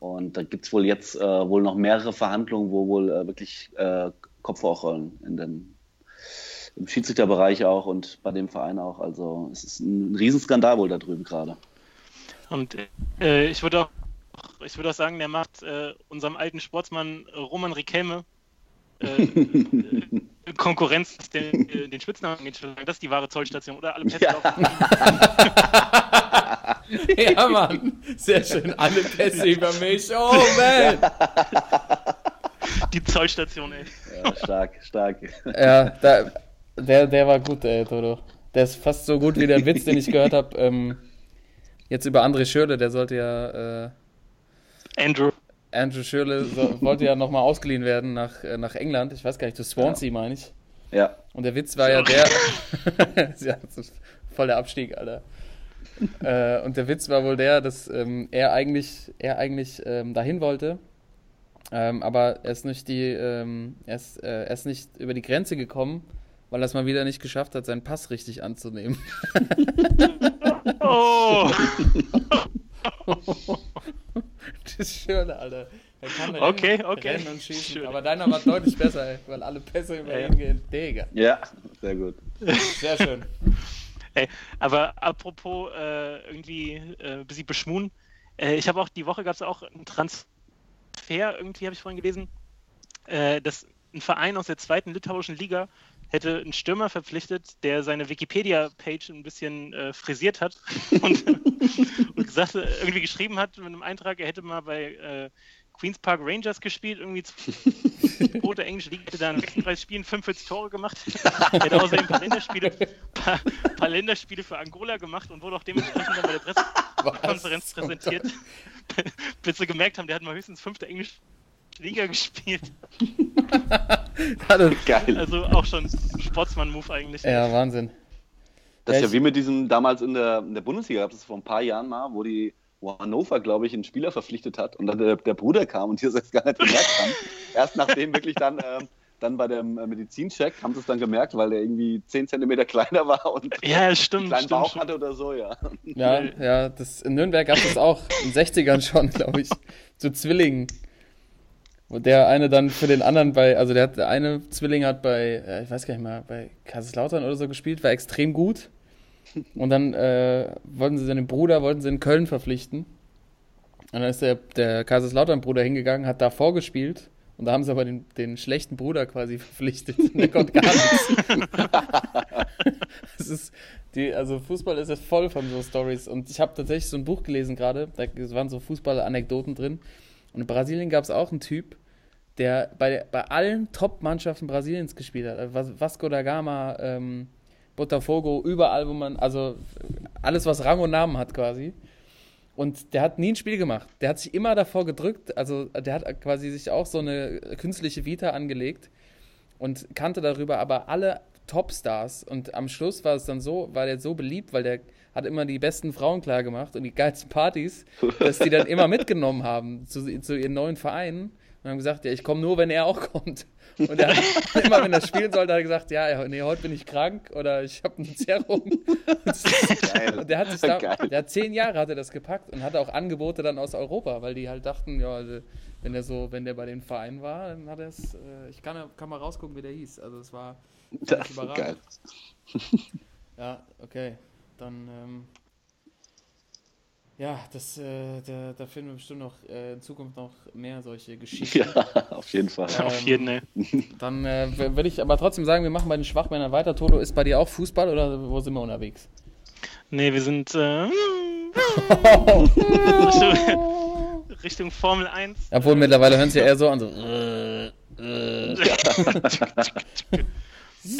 S4: Und da gibt es wohl jetzt äh, wohl noch mehrere Verhandlungen, wo wohl äh, wirklich Kopf rollen in dem im Schiedsrichterbereich auch und bei dem Verein auch. Also es ist ein Riesenskandal wohl da drüben gerade.
S3: Und äh, ich würde auch, ich würde auch sagen, der macht äh, unserem alten Sportsmann Roman Riquelme äh, Konkurrenz, was den, äh, den Spitznamen. Das ist die wahre Zollstation, oder? Alle Pässe laufen.
S2: ja, Mann. Sehr schön. Alle Pässe über mich. Oh, man.
S3: Die Zollstation, ey.
S4: Ja, stark, stark.
S2: Ja, da, der, der war gut, ey, Toto. Der ist fast so gut wie der Witz, den ich gehört habe. Ähm, jetzt über André Schürle, der sollte ja. Äh,
S3: Andrew.
S2: Andrew Schürle so, wollte ja nochmal ausgeliehen werden nach, äh, nach England. Ich weiß gar nicht, zu Swansea, meine ich.
S4: Ja.
S2: Und der Witz war ja der. ja, das ist voll der Abstieg, Alter. äh, und der Witz war wohl der, dass ähm, er eigentlich, er eigentlich ähm, dahin wollte. Ähm, aber er ist nicht die, ähm, er, ist, äh, er ist nicht über die Grenze gekommen, weil er es mal wieder nicht geschafft hat, seinen Pass richtig anzunehmen.
S3: Oh!
S2: das ist schön, Alter. Er kann
S3: Okay,
S2: rennen,
S3: okay.
S2: rennen und schießen.
S3: Schön.
S2: Aber deiner war deutlich besser, ey, weil alle Pässe über ihn gehen. Digga.
S4: Ja, sehr gut.
S2: Sehr schön.
S3: Ey, aber apropos äh, irgendwie äh, ein bisschen beschmun, äh, ich habe auch, die Woche gab es auch einen Transfer, irgendwie habe ich vorhin gelesen, äh, dass ein Verein aus der zweiten litauischen Liga hätte einen Stürmer verpflichtet, der seine Wikipedia-Page ein bisschen äh, frisiert hat und, und gesagt, irgendwie geschrieben hat mit einem Eintrag, er hätte mal bei äh, Queens Park Rangers gespielt, irgendwie zweite englische Liga, hätte da in 36 Spielen 45 Tore gemacht, hätte außerdem ein paar Länderspiele, paar, paar Länderspiele für Angola gemacht und wurde auch dementsprechend dann bei der Pressekonferenz präsentiert, bis sie gemerkt haben, der hat mal höchstens fünfte englische Liga gespielt.
S4: Geil.
S3: Also auch schon ein Sportsmann-Move eigentlich.
S2: Ja, Wahnsinn.
S4: Das ist
S2: Ja,
S4: wie mit diesem damals in der, in der Bundesliga, gab es vor ein paar Jahren mal, wo die wo Hannover, glaube ich, einen Spieler verpflichtet hat und dann der, der Bruder kam und die das gar nicht gemerkt haben. Erst nachdem wirklich dann, ähm, dann bei dem äh, Medizincheck haben sie es dann gemerkt, weil der irgendwie 10 Zentimeter kleiner war und
S3: Ja,
S4: einen
S3: stimmt.
S4: kleinen
S3: stimmt,
S4: Bauch
S3: stimmt.
S4: hatte oder so, ja.
S2: Ja, ja, das, in Nürnberg gab es das auch, in den 60ern schon, glaube ich, zu Zwillingen. Wo der eine dann für den anderen bei, also der, hat, der eine Zwilling hat bei, äh, ich weiß gar nicht mal, bei Kaiserslautern oder so gespielt, war extrem gut. Und dann äh, wollten sie seinen Bruder, wollten sie in Köln verpflichten. Und dann ist der, der Kaiserslautern-Bruder hingegangen, hat da vorgespielt. Und da haben sie aber den, den schlechten Bruder quasi verpflichtet. Und der konnte gar nichts. Ist die, also Fußball ist jetzt voll von so Stories. Und ich habe tatsächlich so ein Buch gelesen gerade, da waren so Fußball-Anekdoten drin. Und in Brasilien gab es auch einen Typ, der bei, bei allen Top-Mannschaften Brasiliens gespielt hat. Also Vas- Vasco da Gama, ähm, Botafogo, überall, wo man, also alles, was Rang und Namen hat quasi. Und der hat nie ein Spiel gemacht. Der hat sich immer davor gedrückt. Also der hat quasi sich auch so eine künstliche Vita angelegt und kannte darüber aber alle Topstars. Und am Schluss war es dann so, war der so beliebt, weil der hat immer die besten Frauen klar gemacht und die geilsten Partys, dass die dann immer mitgenommen haben zu, zu ihren neuen Vereinen und haben gesagt, ja, ich komme nur, wenn er auch kommt. Und er hat immer, wenn er spielen sollte, hat er gesagt, ja, nee, heute bin ich krank oder ich habe eine Zerrung.
S4: Geil.
S2: Und der hat sich da,
S4: Geil.
S2: der hat zehn Jahre hat er das gepackt und hatte auch Angebote dann aus Europa, weil die halt dachten, ja, also, wenn der so, wenn der bei den Vereinen war, dann hat er es, äh, ich kann, kann mal rausgucken, wie der hieß. Also es war
S4: Das ist
S2: überragend.
S4: geil.
S2: Ja, okay. Dann, ähm, ja, das, äh, da, da finden wir bestimmt noch äh, in Zukunft noch mehr solche Geschichten.
S4: Ja, auf jeden Fall.
S3: Auf
S2: Ähm,
S3: jeden, ey.
S2: Dann äh, w- will ich aber trotzdem sagen, wir machen bei den Schwachmännern weiter. Toto, ist bei dir auch Fußball oder wo sind wir unterwegs?
S3: Nee, wir sind äh, Richtung, Richtung Formel 1.
S2: Obwohl mittlerweile hören sie ja eher so an, so. Äh, äh.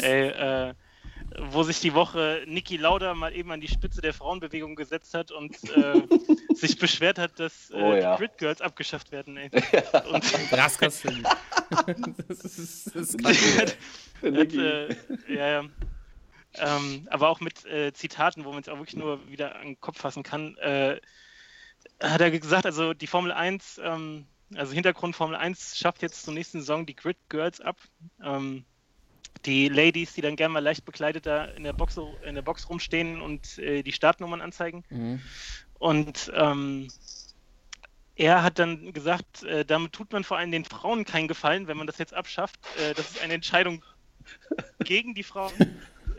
S3: Ey, äh, wo sich die Woche Niki Lauda mal eben an die Spitze der Frauenbewegung gesetzt hat und äh, sich beschwert hat, dass äh,
S4: Oh ja.
S3: die Grid Girls abgeschafft werden. Ey. Und
S2: Raskas. das ist, das ist
S3: hat, hat, äh, ja, ja. Ähm, aber auch mit äh, Zitaten, wo man es auch wirklich nur wieder an den Kopf fassen kann, äh, hat er gesagt, also die Formel 1, ähm, also Hintergrund Formel 1 schafft jetzt zur nächsten Saison die Grid Girls ab. Ähm, die Ladies, die dann gerne mal leicht bekleidet da in der Box, in der Box rumstehen und äh, die Startnummern anzeigen.
S2: Mhm.
S3: Und ähm, er hat dann gesagt, äh, damit tut man vor allem den Frauen keinen Gefallen, wenn man das jetzt abschafft. Äh, das ist eine Entscheidung gegen die Frauen.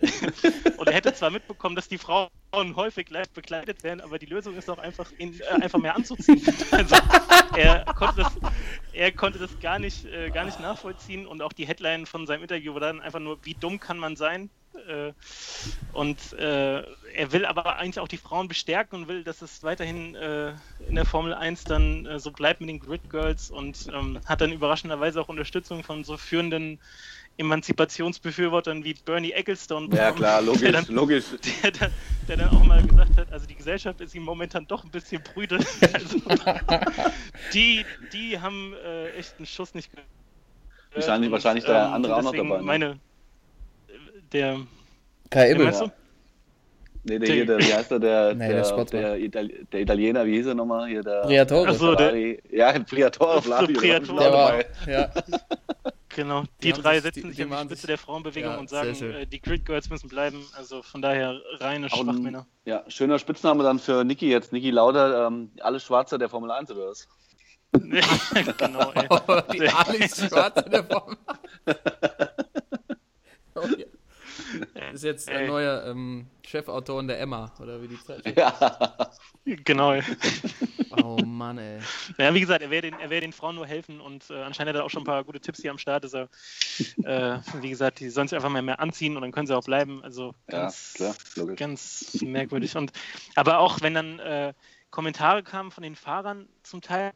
S3: und er hätte zwar mitbekommen, dass die Frauen häufig live bekleidet werden, aber die Lösung ist doch einfach, ihn äh, einfach mehr anzuziehen. Also er konnte das, er konnte das gar nicht, äh, gar nicht nachvollziehen und auch die Headline von seinem Interview war dann einfach nur, wie dumm kann man sein? Äh, und äh, er will aber eigentlich auch die Frauen bestärken und will, dass es weiterhin äh, in der Formel 1 dann äh, so bleibt mit den Grid Girls und ähm, hat dann überraschenderweise auch Unterstützung von so führenden Emanzipationsbefürwortern wie Bernie Ecclestone
S4: Ja, klar, logisch,
S3: der dann,
S4: logisch.
S3: der, dann, der dann auch mal gesagt hat, also die Gesellschaft ist ihm momentan doch ein bisschen prüde. Also, die, die haben äh, echt einen Schuss nicht gehört.
S4: Wahrscheinlich-
S3: Und,
S4: wahrscheinlich der
S3: ähm,
S4: andere auch noch dabei, ne?
S3: Meine, äh, der,
S2: Kai Ibbel.
S3: du?
S4: Nee, der, hier, der, wie heißt der, der,
S2: Nee, der
S4: der, Itali der Italiener, wie hieß er nochmal? Hier, der
S2: Briatore.
S3: Ach so, der-.
S4: Ja, Briatore, Flavio.
S3: Briatore.
S2: Der war, ja,
S3: Genau,
S2: Die
S3: die, drei
S2: sich-
S3: setzen
S2: die-
S3: sich
S2: die
S3: an die Spitze
S2: sich-
S3: der Frauenbewegung
S2: Ja,
S3: und sagen, äh, die Grid Girls müssen bleiben. Also von daher reine Schwachmänner.
S4: Ja, schöner Spitzname dann für Niki jetzt. Niki Lauda, ähm, alle Schwarze der Formel 1 oder was?
S3: genau, ey.
S2: die Alex Schwarz in der Form. oh, ja. Ist jetzt ein
S3: Ey.
S2: neuer ähm, Chefautor in der Emma, oder wie die Zeit
S4: Ja.
S3: genau.
S2: Oh Mann, ey.
S3: Ja, wie gesagt, er will den, er will den Frauen nur helfen und äh, anscheinend hat er auch schon ein paar gute Tipps hier am Start. Also, äh, wie gesagt, die sollen sich einfach mal mehr anziehen und dann können sie auch bleiben. Also
S4: Ja,
S3: ganz,
S4: klar, logisch.
S3: ganz merkwürdig. Und aber auch wenn dann äh, Kommentare kamen von den Fahrern zum Teil,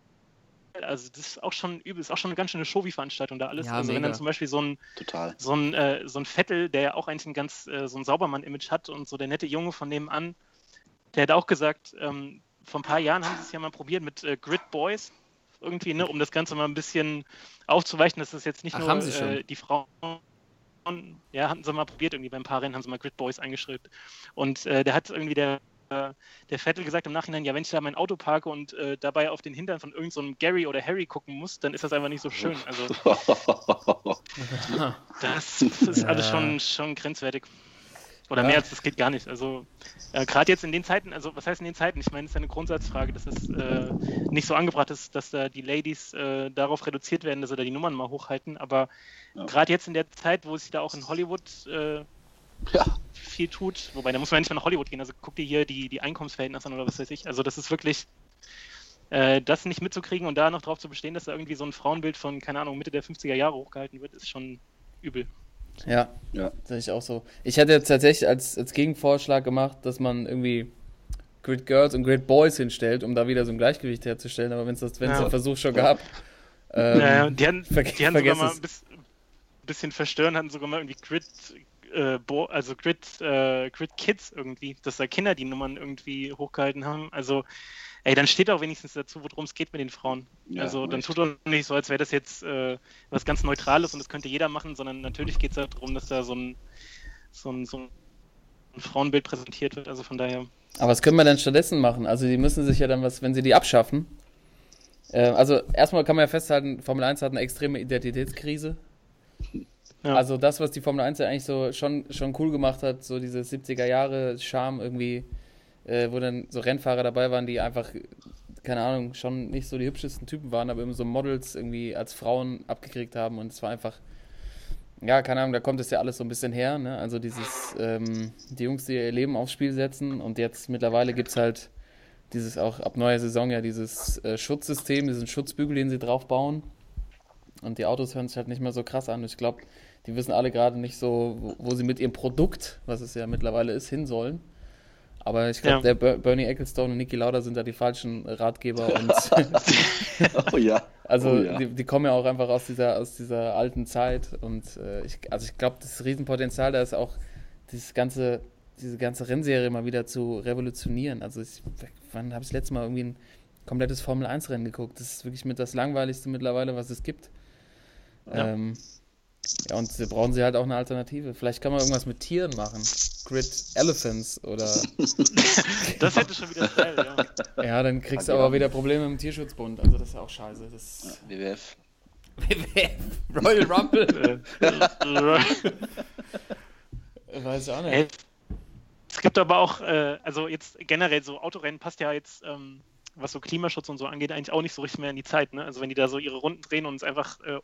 S3: also das ist auch schon übel, ist auch schon eine ganz schöne Showy-Veranstaltung da alles.
S2: Ja,
S3: also wenn
S2: mega.
S3: dann zum Beispiel so ein
S4: Total.
S3: so ein, äh, so ein Vettel, der ja auch eigentlich ein ganz äh, so ein Saubermann-Image hat und so der nette Junge von nebenan, der hat auch gesagt, ähm, vor ein paar Jahren haben sie es ja mal probiert mit äh, Grid Boys, irgendwie, ne, um das Ganze mal ein bisschen aufzuweichen, dass das jetzt nicht
S2: Ach,
S3: nur
S2: haben sie schon?
S3: äh, die Frauen, ja, hatten sie mal probiert, irgendwie beim paar Rennen haben sie mal Grid Boys eingeschrieben. Und äh, der hat irgendwie der der Vettel gesagt im Nachhinein, ja, wenn ich da mein Auto parke und äh, dabei auf den Hintern von irgendeinem so Gary oder Harry gucken muss, dann ist das einfach nicht so schön. Also das ist alles
S2: Ja.
S3: schon, schon grenzwertig. Oder
S2: Ja.
S3: mehr als das geht gar nicht. Also äh, gerade jetzt in den Zeiten, also was heißt in den Zeiten? Ich meine, es ist ja eine Grundsatzfrage, dass es äh, nicht so angebracht ist, dass da die Ladies äh, darauf reduziert werden, dass sie da die Nummern mal hochhalten. Aber
S4: Ja.
S3: gerade jetzt in der Zeit, wo sich da auch in Hollywood äh,
S4: Ja.
S3: viel tut, wobei da muss man ja nicht mal nach Hollywood gehen, also guck dir hier die, die Einkommensverhältnisse an oder was weiß ich. Also das ist wirklich, äh, das nicht mitzukriegen und da noch drauf zu bestehen, dass da irgendwie so ein Frauenbild von, keine Ahnung, Mitte der 50er Jahre hochgehalten wird, ist schon übel.
S2: Ja,
S4: Ja.
S2: sehe ich auch so. Ich hätte jetzt tatsächlich als, als Gegenvorschlag gemacht, dass man irgendwie Grid Girls und Grid Boys hinstellt, um da wieder so ein Gleichgewicht herzustellen. Aber wenn es das, wenn es
S3: Ja.
S2: den Versuch schon gab, ähm,
S3: Ja, ja, die haben, die haben sogar mal ein bis- bisschen verstören, hatten sogar mal irgendwie Grid, äh, Bo also Grid, äh, Grid Kids irgendwie, dass da Kinder die Nummern irgendwie hochgehalten haben. Also, ey, dann steht auch wenigstens dazu, worum es geht mit den Frauen.
S4: Ja,
S3: also, dann
S4: echt.
S3: tut doch nicht so, als wäre das jetzt äh, was ganz Neutrales und das könnte jeder machen, sondern natürlich geht es darum, dass da so ein, so ein, so ein Frauenbild präsentiert wird. Also von daher.
S2: Aber was können wir denn stattdessen machen? Also die müssen sich ja dann was, wenn sie die abschaffen. Äh, also erstmal kann man ja festhalten, Formel 1 hat eine extreme Identitätskrise.
S3: Ja.
S2: Also das, was die Formel 1 ja eigentlich so schon, schon cool gemacht hat, so diese 70er Jahre Charme irgendwie, äh, wo dann so Rennfahrer dabei waren, die einfach, keine Ahnung, schon nicht so die hübschesten Typen waren, aber immer so Models irgendwie als Frauen abgekriegt haben und es war einfach, ja, keine Ahnung, da kommt es ja alles so ein bisschen her, ne? Also dieses, ähm, die Jungs, die ihr Leben aufs Spiel setzen und jetzt mittlerweile gibt es halt dieses auch ab neuer Saison ja dieses äh, Schutzsystem, diesen Schutzbügel, den sie drauf bauen. Und die Autos hören sich halt nicht mehr so krass an. Ich glaube, die wissen alle gerade nicht so, wo, wo sie mit ihrem Produkt, was es ja mittlerweile ist, hin sollen. Aber ich glaube,
S3: Ja.
S2: der Ber Bernie Ecclestone und Niki Lauda sind da die falschen Ratgeber und
S4: Oh ja.
S2: also
S4: Oh ja.
S2: die, die kommen ja auch einfach aus dieser, aus dieser alten Zeit und äh, ich, also ich glaube, das Riesenpotenzial da ist auch, dieses ganze, diese ganze Rennserie mal wieder zu revolutionieren. Also ich, wann habe ich das letzte Mal irgendwie ein komplettes Formel-1-Rennen geguckt? Das ist wirklich mit das langweiligste mittlerweile, was es gibt.
S3: Ja.
S2: Ähm, ja, und sie brauchen sie halt auch eine Alternative. Vielleicht kann man irgendwas mit Tieren machen. Grid Elephants oder
S3: Das hätte schon wieder Style, ja.
S2: ja, dann kriegst du aber wieder Probleme mit dem Tierschutzbund. Also das ist ja auch scheiße. Das
S4: WWF.
S2: Royal Rumble. Weiß ich auch nicht.
S3: Es gibt aber auch, äh, also jetzt generell so Autorennen passt ja jetzt, ähm, was so Klimaschutz und so angeht, eigentlich auch nicht so richtig mehr in die Zeit. Ne? Also wenn die da so ihre Runden drehen und es einfach äh,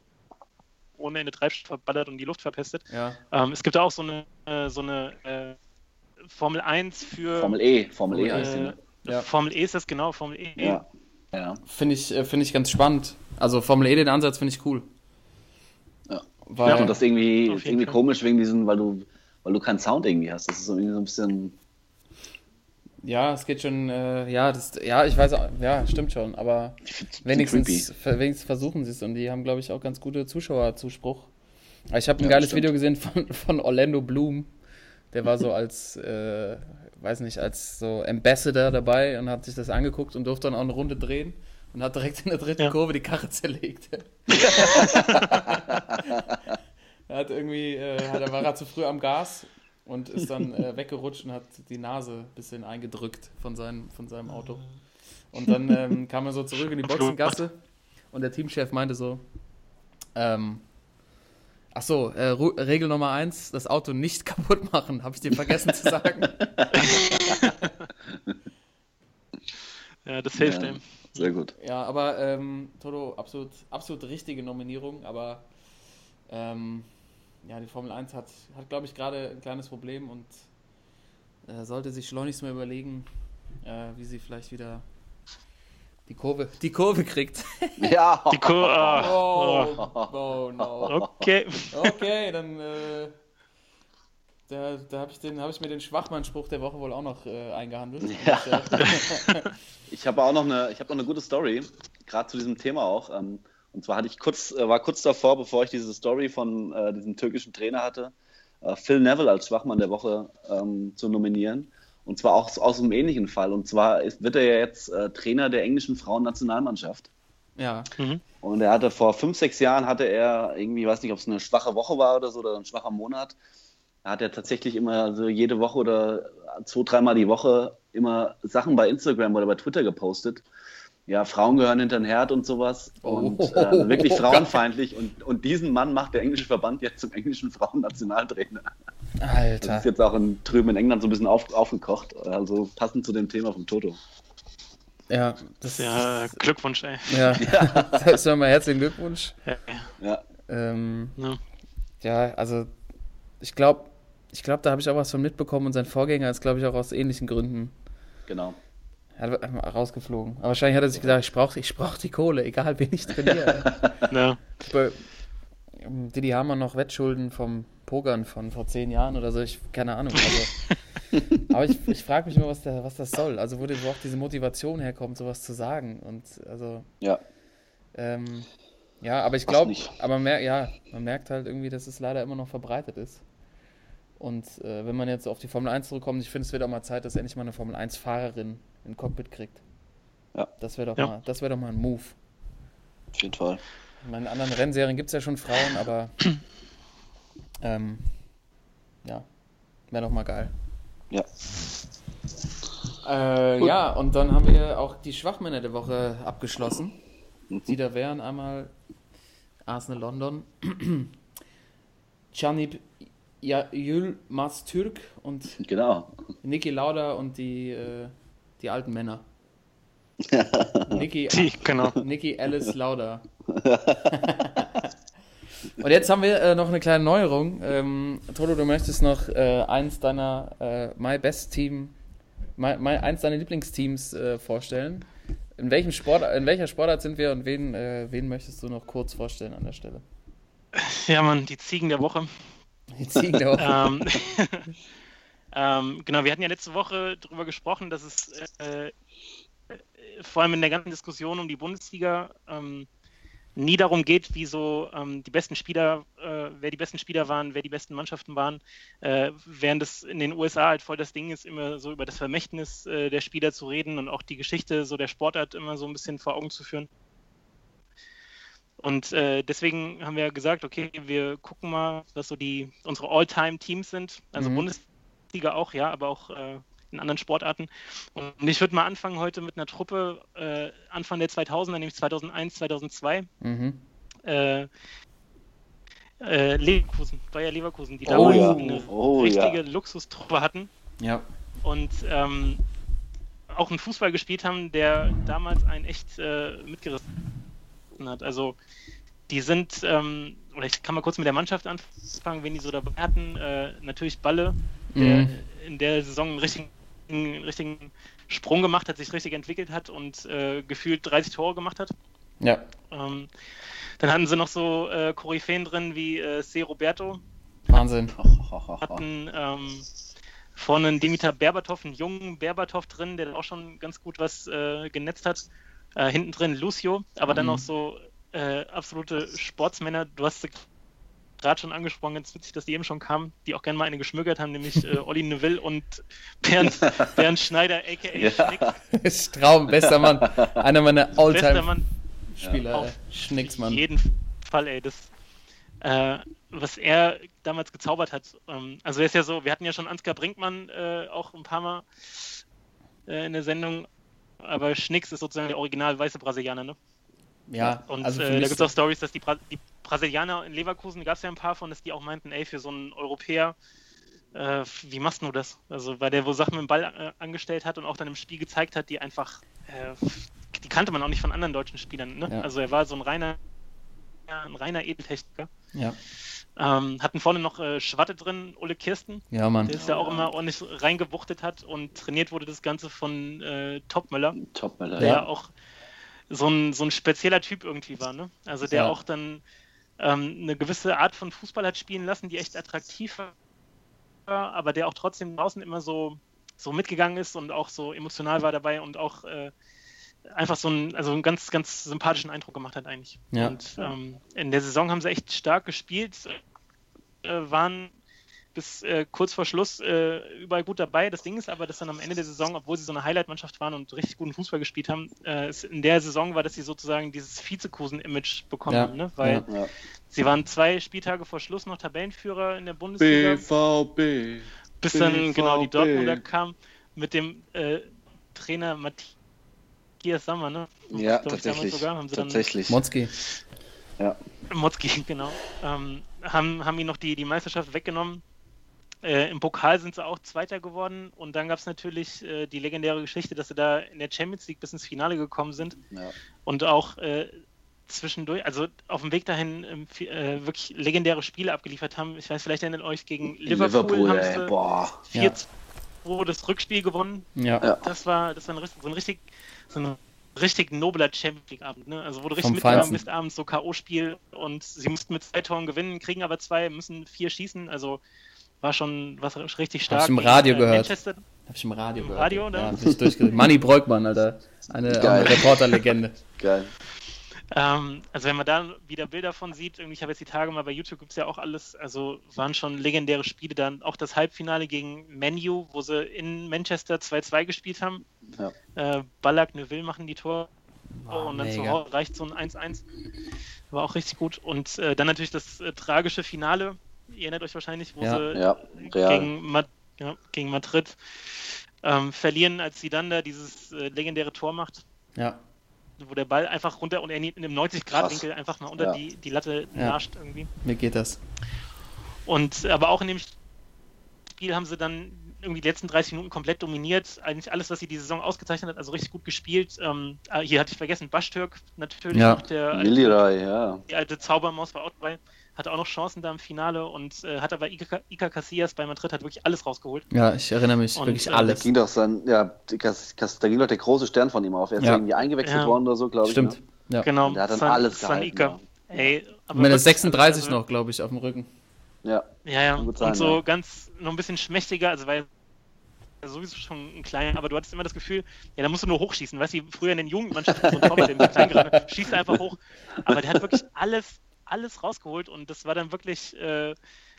S3: ohne Ende Treibstoff verballert und die Luft verpestet.
S2: Ja.
S3: Ähm, es gibt da auch so eine, äh, so eine äh, Formel 1 für
S4: Formel E, Formel E heißt die.
S3: äh,
S4: ne?
S2: Ja.
S3: Formel E ist das genau, Formel E.
S4: Ja. Ja.
S2: Finde ich, äh, finde ich ganz spannend. Also Formel E, den Ansatz finde ich cool.
S4: Ja.
S2: Weil,
S4: Ja, und das irgendwie, irgendwie
S3: Fall.
S4: komisch wegen diesen, weil du, weil du keinen Sound irgendwie hast. Das ist irgendwie so ein bisschen.
S2: Ja, es geht schon, äh, ja, das, ja, ich weiß auch, ja, stimmt schon, aber wenigstens, wenigstens versuchen sie es und die haben, glaube ich, auch ganz gute Zuschauerzuspruch. Aber Ich habe ein
S4: Ja,
S2: geiles
S4: stimmt.
S2: Video gesehen von, von Orlando Bloom. Der war so als, äh, weiß nicht, als so Ambassador dabei und hat sich das angeguckt und durfte dann auch eine Runde drehen und hat direkt in der dritten
S3: Ja.
S2: Kurve die Karre zerlegt. er hat irgendwie, äh, hat, er war er zu früh am Gas und ist dann äh, weggerutscht und hat die Nase ein bisschen eingedrückt von seinem, von seinem Auto. Und dann ähm, kam er so zurück in die Boxengasse und der Teamchef meinte so, ähm, ach so, äh, Ru- Regel Nummer eins, das Auto nicht kaputt machen, habe ich dir vergessen zu sagen.
S3: Ja, das hilft
S4: Ja,
S3: einem.
S4: sehr gut.
S2: Ja, aber ähm, Toto, absolut, absolut richtige Nominierung, aber ähm, ja, die Formel 1 hat, hat glaube ich, gerade ein kleines Problem und äh, sollte sich schleunigst mal überlegen, äh, wie sie vielleicht wieder die Kurve, die Kurve kriegt.
S4: Ja.
S3: Die Kur ah,
S2: Oh,
S3: oh.
S2: oh no.
S3: Okay.
S2: Okay, dann äh, da, da habe ich, den- hab ich mir den Schwachmann-Spruch der Woche wohl auch noch äh, eingehandelt.
S4: Ja.
S2: Äh,
S4: Ich habe auch noch eine, ich habe noch eine gute Story, gerade zu diesem Thema auch. Ähm, und zwar hatte ich kurz, äh, war kurz davor, bevor ich diese Story von äh, diesem türkischen Trainer hatte, äh, Phil Neville als Schwachmann der Woche ähm, zu nominieren. Und zwar auch aus einem ähnlichen Fall. Und zwar ist, wird er ja jetzt äh, Trainer der englischen Frauennationalmannschaft.
S2: ja,
S3: Mhm.
S4: Und er hatte vor fünf, sechs Jahren hatte er irgendwie, weiß nicht, ob es eine schwache Woche war oder so oder ein schwacher Monat. Da hat er tatsächlich immer so jede Woche oder zwei, dreimal die Woche immer Sachen bei Instagram oder bei Twitter gepostet. Ja, Frauen gehören hinter den Herd und sowas. Und
S2: Oh,
S4: äh, wirklich
S2: geil.
S4: frauenfeindlich. Und, und diesen Mann macht der englische Verband jetzt zum englischen Frauennationaltrainer. Das
S2: Alter.
S4: ist jetzt auch in, drüben in England so ein bisschen auf, aufgekocht. Also passend zu dem Thema vom Toto.
S2: Ja, das
S3: Ja, Glückwunsch, ey.
S2: Ja, das ist nochmal herzlichen Glückwunsch.
S3: Ja,
S4: Ja,
S2: Ähm,
S3: ja.
S2: ja, also ich glaube, ich glaube, da habe ich auch was von mitbekommen und sein Vorgänger ist, glaube ich, auch aus ähnlichen Gründen
S4: genau.
S2: Er hat einfach rausgeflogen. Aber wahrscheinlich hat er sich gesagt, ich brauche ich brauch die Kohle, egal wen ich trainiere. ähm, Didi Hamann noch Wettschulden vom Pokern von vor zehn Jahren oder so, ich keine Ahnung. Also, aber ich, ich frage mich immer, was, der, was das soll. Also wo, wo auch diese Motivation herkommt, sowas zu sagen. Und also
S4: Ja.
S2: Ähm, ja, aber ich glaube,
S4: nicht.
S2: aber man merkt, ja, man merkt halt irgendwie, dass es leider immer noch verbreitet ist. Und äh, wenn man jetzt auf die Formel 1 zurückkommt, ich finde, es wird auch mal Zeit, dass endlich mal eine Formel 1-Fahrerin ein Cockpit kriegt.
S4: Ja.
S2: Das wäre doch,
S3: Ja.
S2: mal, das wär doch mal ein Move.
S4: Auf jeden Fall.
S2: In anderen Rennserien gibt es ja schon Frauen, aber ähm, ja, wäre doch mal geil.
S4: Ja.
S2: Äh, ja, und dann haben wir auch die Schwachmänner der Woche abgeschlossen. Die da wären einmal Arsenal London, Canip Yılmaz Türk und
S4: Genau.
S2: Niki Lauda und die, äh, die alten Männer. Niki,
S3: Die, genau.
S2: Niki Alice Lauda. und jetzt haben wir äh, noch eine kleine Neuerung. Ähm, Toto, du möchtest noch äh, eins deiner äh, My Best Team, my, my, eins deiner Lieblingsteams äh, vorstellen. In, welchem Sport, in welcher Sportart sind wir und wen, äh, wen möchtest du noch kurz vorstellen an der Stelle?
S3: Ja, Mann, die Ziegen der Woche.
S2: Ziegen der Woche.
S3: ähm, ähm, genau, wir hatten ja letzte Woche darüber gesprochen, dass es äh, äh, vor allem in der ganzen Diskussion um die Bundesliga ähm, nie darum geht, wie so ähm, die besten Spieler, äh, wer die besten Spieler waren, wer die besten Mannschaften waren, äh, während es in den USA halt voll das Ding ist, immer so über das Vermächtnis äh, der Spieler zu reden und auch die Geschichte so der Sportart immer so ein bisschen vor Augen zu führen. Und äh, deswegen haben wir gesagt, okay, wir gucken mal, was so die unsere All-Time-Teams sind. Also
S2: Mhm.
S3: Bundesliga auch, ja, aber auch äh, in anderen Sportarten. Und ich würde mal anfangen heute mit einer Truppe äh, Anfang der 2000er, nämlich 2001, 2002.
S2: Mhm.
S3: Äh, äh, Leverkusen, Bayer Leverkusen, die
S2: Oh
S3: damals
S2: ja.
S3: eine
S4: Oh ja.
S3: richtige Luxustruppe hatten
S2: Ja.
S3: und ähm, auch einen Fußball gespielt haben, der damals einen echt äh, mitgerissen hat. Also die sind, ähm, oder ich kann mal kurz mit der Mannschaft anfangen, wen die so dabei hatten. Äh, natürlich Balle, der
S2: Mhm.
S3: in der Saison einen richtigen, einen richtigen Sprung gemacht hat, sich richtig entwickelt hat und äh, gefühlt 30 Tore gemacht hat.
S2: Ja.
S3: Ähm, dann hatten sie noch so äh, Koryphäen drin wie äh, C. Roberto,
S2: Wahnsinn.
S3: hatten ähm, vorne einen Dimitar Berbatov, einen jungen Berbatov drin, der auch schon ganz gut was äh, genetzt hat. Äh, hinten drin Lucio, aber dann
S2: Mhm.
S3: auch so äh, absolute Sportsmänner. Du hast sie gerade schon angesprochen, ganz witzig, dass die eben schon kamen, die auch gerne mal eine geschmögert haben, nämlich äh, Olli Neville und Bernd, Bernd Schneider, a.k.a.
S4: Ja.
S3: Schnick,
S2: Straum, bester Mann. Einer meiner Alltime-Spieler.
S3: Mann
S2: Spieler,
S3: Auf
S2: ey. Schnicksmann.
S3: jeden Fall, ey, das, äh, was er damals gezaubert hat. Ähm, also er ist ja so, wir hatten ja schon Ansgar Brinkmann äh, auch ein paar Mal äh, in der Sendung, aber Schnicks ist sozusagen der original weiße Brasilianer, ne?
S2: Ja,
S3: Und
S2: also
S3: äh, da gibt es auch Stories, dass die, Bra die Brasilianer in Leverkusen, gab es ja ein paar von, dass die auch meinten, ey, für so einen Europäer, äh, wie machst du das? Also, weil der wohl Sachen mit dem Ball äh, angestellt hat und auch dann im Spiel gezeigt hat, die einfach, äh, die kannte man auch nicht von anderen deutschen Spielern. Ne?
S2: Ja.
S3: Also, er war so ein reiner, ja, ein reiner Edeltechniker.
S2: Ja,
S3: Ähm, hatten vorne noch äh, Schwatte drin, Ole Kirsten,
S2: ja Mann.
S3: der ist ja auch immer ordentlich reingewuchtet hat und trainiert wurde das Ganze von äh, Topmüller
S4: Topmüller,
S3: der
S4: ja.
S3: auch so ein, so ein spezieller Typ irgendwie war, ne? Also der
S2: Ja.
S3: auch dann ähm, eine gewisse Art von Fußball hat spielen lassen, die echt attraktiv war, aber der auch trotzdem draußen immer so, so mitgegangen ist und auch so emotional war dabei und auch äh, einfach so einen, also einen ganz, ganz sympathischen Eindruck gemacht hat eigentlich.
S2: Ja.
S3: Und ähm, in der Saison haben sie echt stark gespielt, äh, waren bis äh, kurz vor Schluss äh, überall gut dabei. Das Ding ist aber, dass dann am Ende der Saison, obwohl sie so eine Highlight-Mannschaft waren und richtig guten Fußball gespielt haben, äh, es in der Saison war, dass sie sozusagen dieses Vizekusen-Image bekommen
S2: Ja,
S3: haben, ne? weil
S2: ja.
S4: Ja.
S3: sie waren zwei Spieltage vor Schluss noch Tabellenführer in der Bundesliga,
S4: BVB.
S3: bis dann genau die
S4: BVB.
S3: Dortmunder kam mit dem äh, Trainer Matthias Sammer, ne?
S4: Ja, tatsächlich.
S3: sogar, haben sie dann
S4: tatsächlich.
S2: Motzki.
S4: Ja.
S3: Motzki, genau. Ähm, haben, haben ihn noch die, die Meisterschaft weggenommen. Äh, Im Pokal sind sie auch Zweiter geworden und dann gab es natürlich äh, die legendäre Geschichte, dass sie da in der Champions League bis ins Finale gekommen sind
S4: Ja.
S3: und auch äh, zwischendurch, also auf dem Weg dahin ähm, äh, wirklich legendäre Spiele abgeliefert haben. Ich weiß, vielleicht erinnert euch gegen Liverpool,
S4: Liverpool,
S3: haben
S4: ey,
S3: sie
S4: boah.
S3: 4-2 das Rückspiel gewonnen.
S2: Ja.
S4: Ja.
S3: Das war, das war ein, so ein richtig, so ein richtig nobler Champions League Abend, ne? Also wo du richtig
S2: Feinsten.
S3: bist abends so K.O.-Spiel und sie mussten mit zwei Toren gewinnen, kriegen aber zwei, müssen vier schießen, also war schon was richtig stark.
S2: Hab's im
S3: Gegen,
S2: Radio
S3: äh,
S2: gehört.
S3: Manchester,
S2: Hab ich im Radio
S3: Im
S2: gehört.
S3: Radio, ne?
S2: Ja, hab ich. Manni Breukmann, Alter. Eine, eine Reporterlegende.
S4: Geil.
S3: Ähm, also wenn man da wieder Bilder von sieht, irgendwie, ich habe jetzt die Tage mal bei YouTube gibt es ja auch alles, also waren schon legendäre Spiele dann, auch das Halbfinale gegen Menu, wo sie in Manchester 2-2 gespielt haben.
S4: Ja.
S3: Äh, Ballack, Neville machen die Tor
S2: Boah,
S3: und dann zu. Hause reicht so ein 1-1. War auch richtig gut. Und äh, dann natürlich das äh, tragische Finale. Ihr erinnert euch wahrscheinlich, wo
S2: Ja.
S3: sie
S4: Ja,
S3: gegen, Ma ja, gegen Madrid ähm, verlieren, als sie dann da dieses äh, legendäre Tor macht,
S2: Ja.
S3: Wo der Ball einfach runter und er in einem 90-Grad-Winkel einfach mal unter
S4: Ja.
S3: die, die Latte
S2: Ja.
S3: nascht irgendwie.
S2: Mir geht das.
S3: Und aber auch in dem Spiel haben sie dann irgendwie die letzten 30 Minuten komplett dominiert. Eigentlich alles, was sie die Saison ausgezeichnet hat, also richtig gut gespielt. Ähm, ah, hier hatte ich vergessen, Baschtürk natürlich
S2: Ja.
S3: noch, der alte,
S4: Milirai, ja.
S3: die alte Zaubermaus war auch dabei. Hatte auch noch Chancen da im Finale und äh, hat aber Iker, Iker Casillas bei Madrid hat wirklich alles rausgeholt.
S2: Ja, ich erinnere mich.
S3: Und,
S2: wirklich
S3: äh,
S4: Da
S2: alles.
S4: ging doch dann, ja, da ging doch der große Stern von ihm auf. Er ist
S2: Ja.
S4: irgendwie eingewechselt
S3: Ja.
S4: worden oder so, glaube ich.
S2: Stimmt.
S4: Ne?
S2: Ja.
S3: Genau,
S4: Und der hat dann
S3: San-
S4: alles
S3: San
S4: gehalten. Ja.
S3: Ey, aber
S2: Mit der
S3: wirklich,
S2: 36
S3: also-
S2: noch, glaube ich, auf dem Rücken.
S4: Ja.
S3: Ja, ja.
S4: Sein,
S3: und so
S4: ja.
S3: ganz noch ein bisschen schmächtiger, also weil er sowieso schon ein kleiner, aber du hattest immer das Gefühl, ja, da musst du nur hochschießen. Weißt du, früher in den Jugendmannschaften so ein Torwart, der klein gerade, schießt einfach hoch. Aber der hat wirklich alles, alles rausgeholt und das war dann wirklich, äh,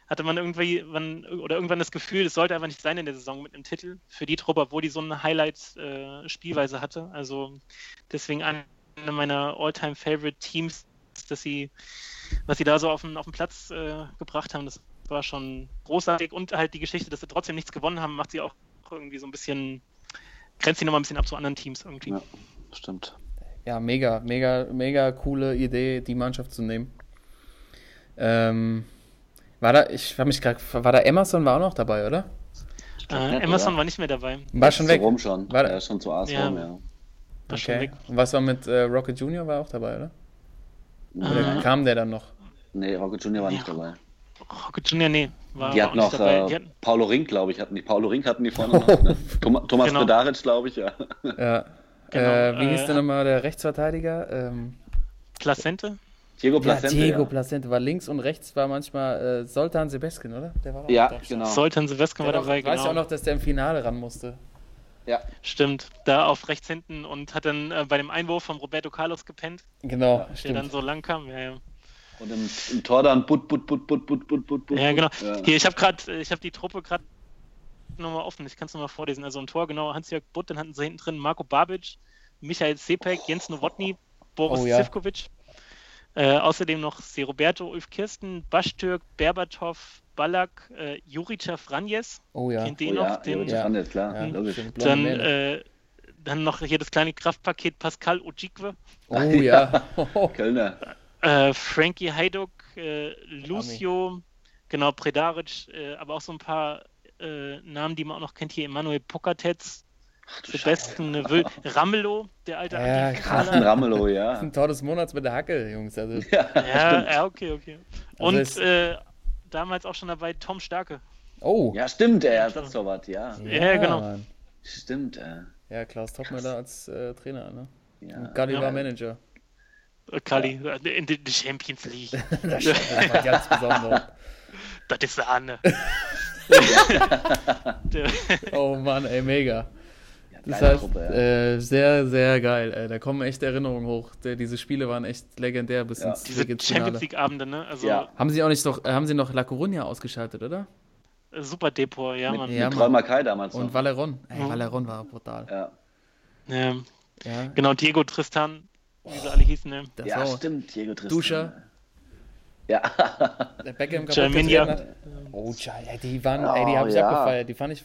S3: hatte man irgendwie wann, oder irgendwann das Gefühl, es sollte einfach nicht sein in der Saison mit einem Titel für die Truppe, obwohl die so eine Highlight-Spielweise hatte. Also deswegen eine meiner All-Time-Favorite-Teams, dass sie, was sie da so auf den, auf den Platz äh, gebracht haben, das war schon großartig und halt die Geschichte, dass sie trotzdem nichts gewonnen haben, macht sie auch irgendwie so ein bisschen, grenzt sie nochmal ein bisschen ab zu anderen Teams irgendwie.
S4: Ja. Stimmt.
S2: Ja, mega, mega, mega coole Idee, die Mannschaft zu nehmen. Ähm, war da, ich habe mich gerade, war da Emerson war auch noch dabei, oder?
S3: Äh, Emerson
S4: oder?
S3: war nicht mehr dabei.
S2: War schon weg.
S4: Rom schon.
S2: War-
S4: ja, schon zu AS
S3: Ja.
S4: Rom, ja.
S3: War schon
S2: Okay.
S3: weg.
S2: Und was war mit äh, Rocket Junior war auch dabei, oder? Oder kam der dann noch?
S4: Nee, Rocco Junior war nicht dabei.
S3: Rocket Junior, nee. War
S4: Die hat noch
S3: dabei.
S4: äh,
S3: Die hatten,
S4: Paulo Rink, glaube ich, hatten die. Paulo Rink hatten die vorne noch. Ne? Thomas,
S3: Genau.
S4: Bedaric, glaube ich, ja.
S2: Ja.
S3: Genau,
S2: äh, wie hieß
S3: äh,
S2: der nochmal der Rechtsverteidiger? Ähm,
S3: Placente?
S4: Diego
S2: ja,
S4: Placente.
S2: Diego
S4: ja.
S2: Placente war links und rechts war manchmal äh, Soltan Sebeskin, oder? Der war doch
S4: Ja,
S2: auch
S4: genau.
S3: Soltan Silvestre war
S2: Der war,
S3: dabei,
S2: weiß ich
S3: genau.
S2: auch noch, dass der im Finale ran musste.
S4: Ja,
S3: Stimmt, da auf rechts hinten und hat dann äh, bei dem Einwurf von Roberto Carlos gepennt,
S2: Genau,
S3: der dann
S2: stimmt.
S3: so lang kam. Ja, ja.
S4: und im, im Tor dann But, But, But, But, But, But, But, But.
S3: ja genau.
S4: Ja.
S3: Hier, ich habe gerade, ich habe die Truppe gerade nochmal offen, ich kann es nochmal vorlesen. Also im Tor, genau, Hans-Jörg Butt, dann hatten sie hinten drin Marco Babic, Michael Sepek, Jens Nowotny, Boris
S2: Oh ja.
S3: Zivkovic. Äh, außerdem noch Se Roberto, Ulf Kirsten, Baschtürk, Berbatov, Ballack, äh, Jurica Franjes.
S2: Oh ja.
S3: Kennt
S4: Oh
S3: ihr noch?
S4: ja,
S3: Den,
S4: ja,
S2: Ja.
S4: ja. klar,
S2: ja
S4: logisch.
S3: dann, äh, dann noch hier das kleine Kraftpaket Pascal Ojikwe,
S2: oh ja.
S4: Kölner.
S3: äh, Frankie Heiduk, äh, Lucio, genau, Predaric, äh, aber auch so ein paar äh, Namen, die man auch noch kennt hier, Emanuel Pokatetz, Sebastian Will, Ramelow, der alte
S2: Ja.
S4: Carsten Ramelow,
S2: Das
S4: ja.
S2: ist ein Tor des Monats mit der Hacke, Jungs. Also,
S3: Ja, ja, okay, okay.
S2: Also
S3: Und
S2: es-
S3: äh, damals auch schon dabei Tom Starke.
S2: oh.
S4: Ja, stimmt, der Ersatztorwart, ja.
S3: Ja, genau.
S2: Mann.
S4: Stimmt, äh,
S2: Ja, Klaus Toppmüller als äh, Trainer, ne?
S4: ja.
S2: Und Galli
S3: Ja.
S2: war Manager.
S3: Äh, Kali, äh, in der Champions League.
S2: Das war ganz besonders.
S3: Das ist. Der-
S2: Oh Mann, ey, mega. Das heißt,
S4: Truppe, ja.
S2: äh, sehr, sehr geil. Ey. Da kommen echt Erinnerungen hoch. Der, diese Spiele waren echt legendär bis
S4: Ja.
S2: ins,
S3: Diese Champions
S2: Finale.
S3: League-Abende, ne? Also
S4: Ja.
S2: Haben sie auch nicht noch, haben sie noch La Coruña ausgeschaltet, oder?
S3: äh, super Depot, ja,
S4: Mit,
S3: Mann.
S2: Ja,
S4: mit
S2: Mann.
S4: Damals
S2: Und. Valeron. Ey,
S3: Mhm.
S2: Valeron war brutal.
S4: Ja,
S3: Ja,
S2: Ja,
S3: genau, Diego Tristan, wie sie alle hießen, ne?
S2: das
S4: ja stimmt, Diego Tristan.
S2: Duscher.
S4: Ja,
S2: der Beckham hat. Oh, die waren,
S4: Oh,
S2: ey, die habe ich
S4: ja.
S2: abgefeiert. Die fand ich,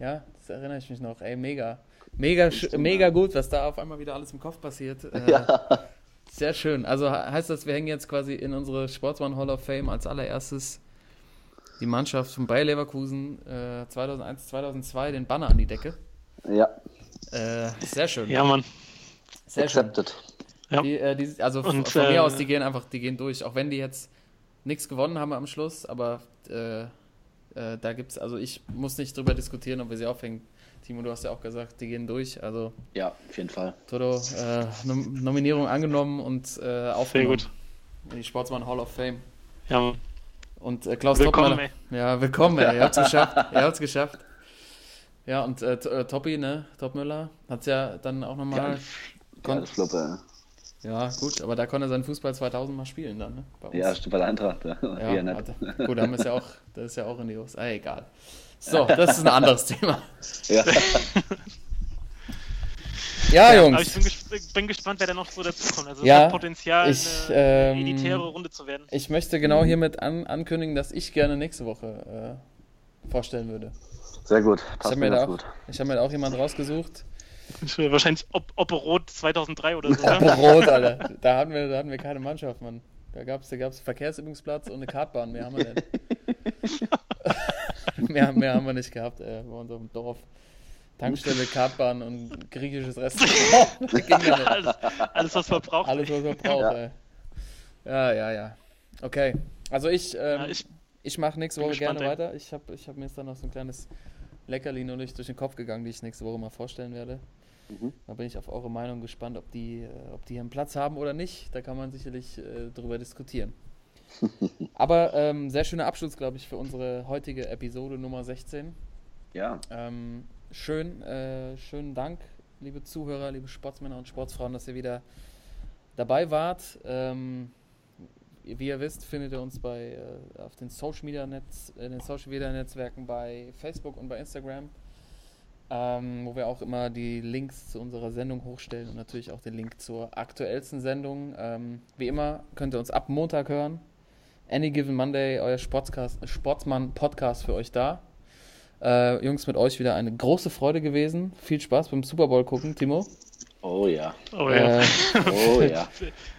S2: ja, das erinnere ich mich noch. Ey, mega. Mega, mega gut, was da auf einmal wieder alles im Kopf passiert. Äh, Sehr schön. Also he- heißt das, wir hängen jetzt quasi in unsere Sportsman Hall of Fame als allererstes die Mannschaft von Bayer Leverkusen äh, 2001, 2002 den Banner an die Decke.
S4: ja,
S2: Äh, sehr schön.
S3: Ja, Mann.
S2: sehr schön.
S4: accepted.
S3: Ja.
S2: Die, äh, die, also
S3: Und,
S2: von
S3: äh,
S2: mir aus, die gehen einfach, die gehen durch. Auch wenn die jetzt nichts gewonnen haben am Schluss, aber äh, äh, da gibt es, also ich muss nicht drüber diskutieren, ob wir sie aufhängen. Timo, du hast ja auch gesagt, die gehen durch. Also
S4: Ja, auf jeden Fall.
S2: Toto, äh, Nom Nominierung angenommen und äh,
S3: Sehr
S2: aufgenommen.
S3: gut.
S2: In die Sportsman Hall of Fame.
S3: Ja.
S2: Und äh, Klaus
S3: Willkommen,
S2: Toppmeier. Ja, willkommen, ey. Ihr habt's geschafft. Ihr habt's geschafft. Ja, und äh, äh, Toppi, ne? Topmüller hat's ja dann auch nochmal.
S4: Geiles Fluppe.
S2: Ja, gut, aber da konnte er seinen Fußball 2000 mal spielen dann, ne? Bei uns.
S4: Ja, stimmt bei der Eintracht. Ja,
S2: Ja,
S4: ja
S2: gut, haben wir es ja auch, das ist ja auch in die Hose. Ah, egal. So, das ist ein anderes Thema.
S4: Ja.
S2: Ja,
S3: Aber ich
S2: Jungs,
S3: bin, ges bin gespannt, wer da noch so dazukommt. Also es
S2: Ja,
S3: hat Potenzial,
S2: ich,
S3: eine
S2: ähm,
S3: elitäre Runde zu werden.
S2: ich möchte genau hiermit an, ankündigen, dass ich gerne nächste Woche äh, vorstellen würde.
S4: Sehr gut.
S2: Ich
S4: Passt
S2: habe
S4: mir
S2: da auch- ich hab mir da auch jemanden rausgesucht.
S3: Wahrscheinlich Op Operot 2003 oder so. ne?
S2: Rot, Alter. Da hatten wir, da hatten wir keine Mannschaft, Mann. Da gab es da gab's einen Verkehrsübungsplatz und eine Kartbahn. Mehr haben wir nicht. mehr, mehr haben wir nicht gehabt, ey, bei unserem Dorf. Tankstelle, Kartbahn und griechisches Restaurant.
S3: Alles, alles, was man braucht.
S2: Alles, was man braucht,
S4: Ja.
S2: ey. Ja, ja, ja. Okay. Also ich, ähm,
S3: Ja, ich-
S2: ich, mache nächste Woche
S3: gespannt,
S2: gerne
S3: ey.
S2: weiter. Ich habe ich hab mir jetzt dann noch so ein kleines Leckerli nur durch, durch den Kopf gegangen, die ich nächste Woche mal vorstellen werde.
S4: Mhm.
S2: Da bin ich auf eure Meinung gespannt, ob die, äh, ob die hier einen Platz haben oder nicht. Da kann man sicherlich äh, drüber diskutieren. Aber ähm, sehr schöner Abschluss, glaube ich, für unsere heutige Episode Nummer 16.
S4: Ja,
S2: Ähm, schön, äh, schönen Dank, liebe Zuhörer, liebe Sportsmänner und Sportsfrauen, dass ihr wieder dabei wart. Ähm, wie ihr wisst, findet ihr uns bei äh, auf den Social Media Netz, in den Social Media Netzwerken bei Facebook und bei Instagram, ähm, wo wir auch immer die Links zu unserer Sendung hochstellen und natürlich auch den Link zur aktuellsten Sendung. Ähm, wie immer könnt ihr uns ab Montag hören. Any Given Monday, euer Sportsmann-Podcast für euch da. Äh, Jungs, mit euch wieder eine große Freude gewesen. Viel Spaß beim Super Bowl gucken, Timo.
S4: oh ja.
S3: Oh ja.
S2: Äh,
S4: Oh ja.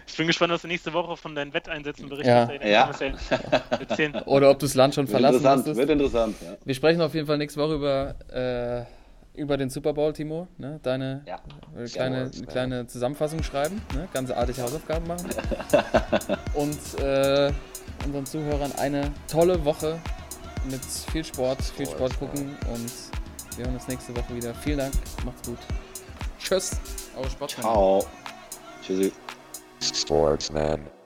S3: Ich bin gespannt, was du nächste Woche von deinen Wetteinsätzen berichtest.
S2: Ja.
S4: Ja.
S2: oder ob du das Land schon
S4: Wird
S2: verlassen
S4: interessant,
S2: musstest.
S4: wird interessant. Ja.
S2: Wir sprechen auf jeden Fall nächste Woche über, äh, über den Super Bowl, Timo. Ne? Deine
S4: Ja.
S2: äh, kleine, kleine Zusammenfassung schreiben, ne? ganz artige Hausaufgaben machen. Und äh, unseren Zuhörern eine tolle Woche mit viel Sport, viel Sport gucken und wir hören uns nächste Woche wieder. Vielen Dank, macht's gut. Tschüss, eure Sportfreunde.
S4: Ciao. Tschüssi.
S1: Sportsman.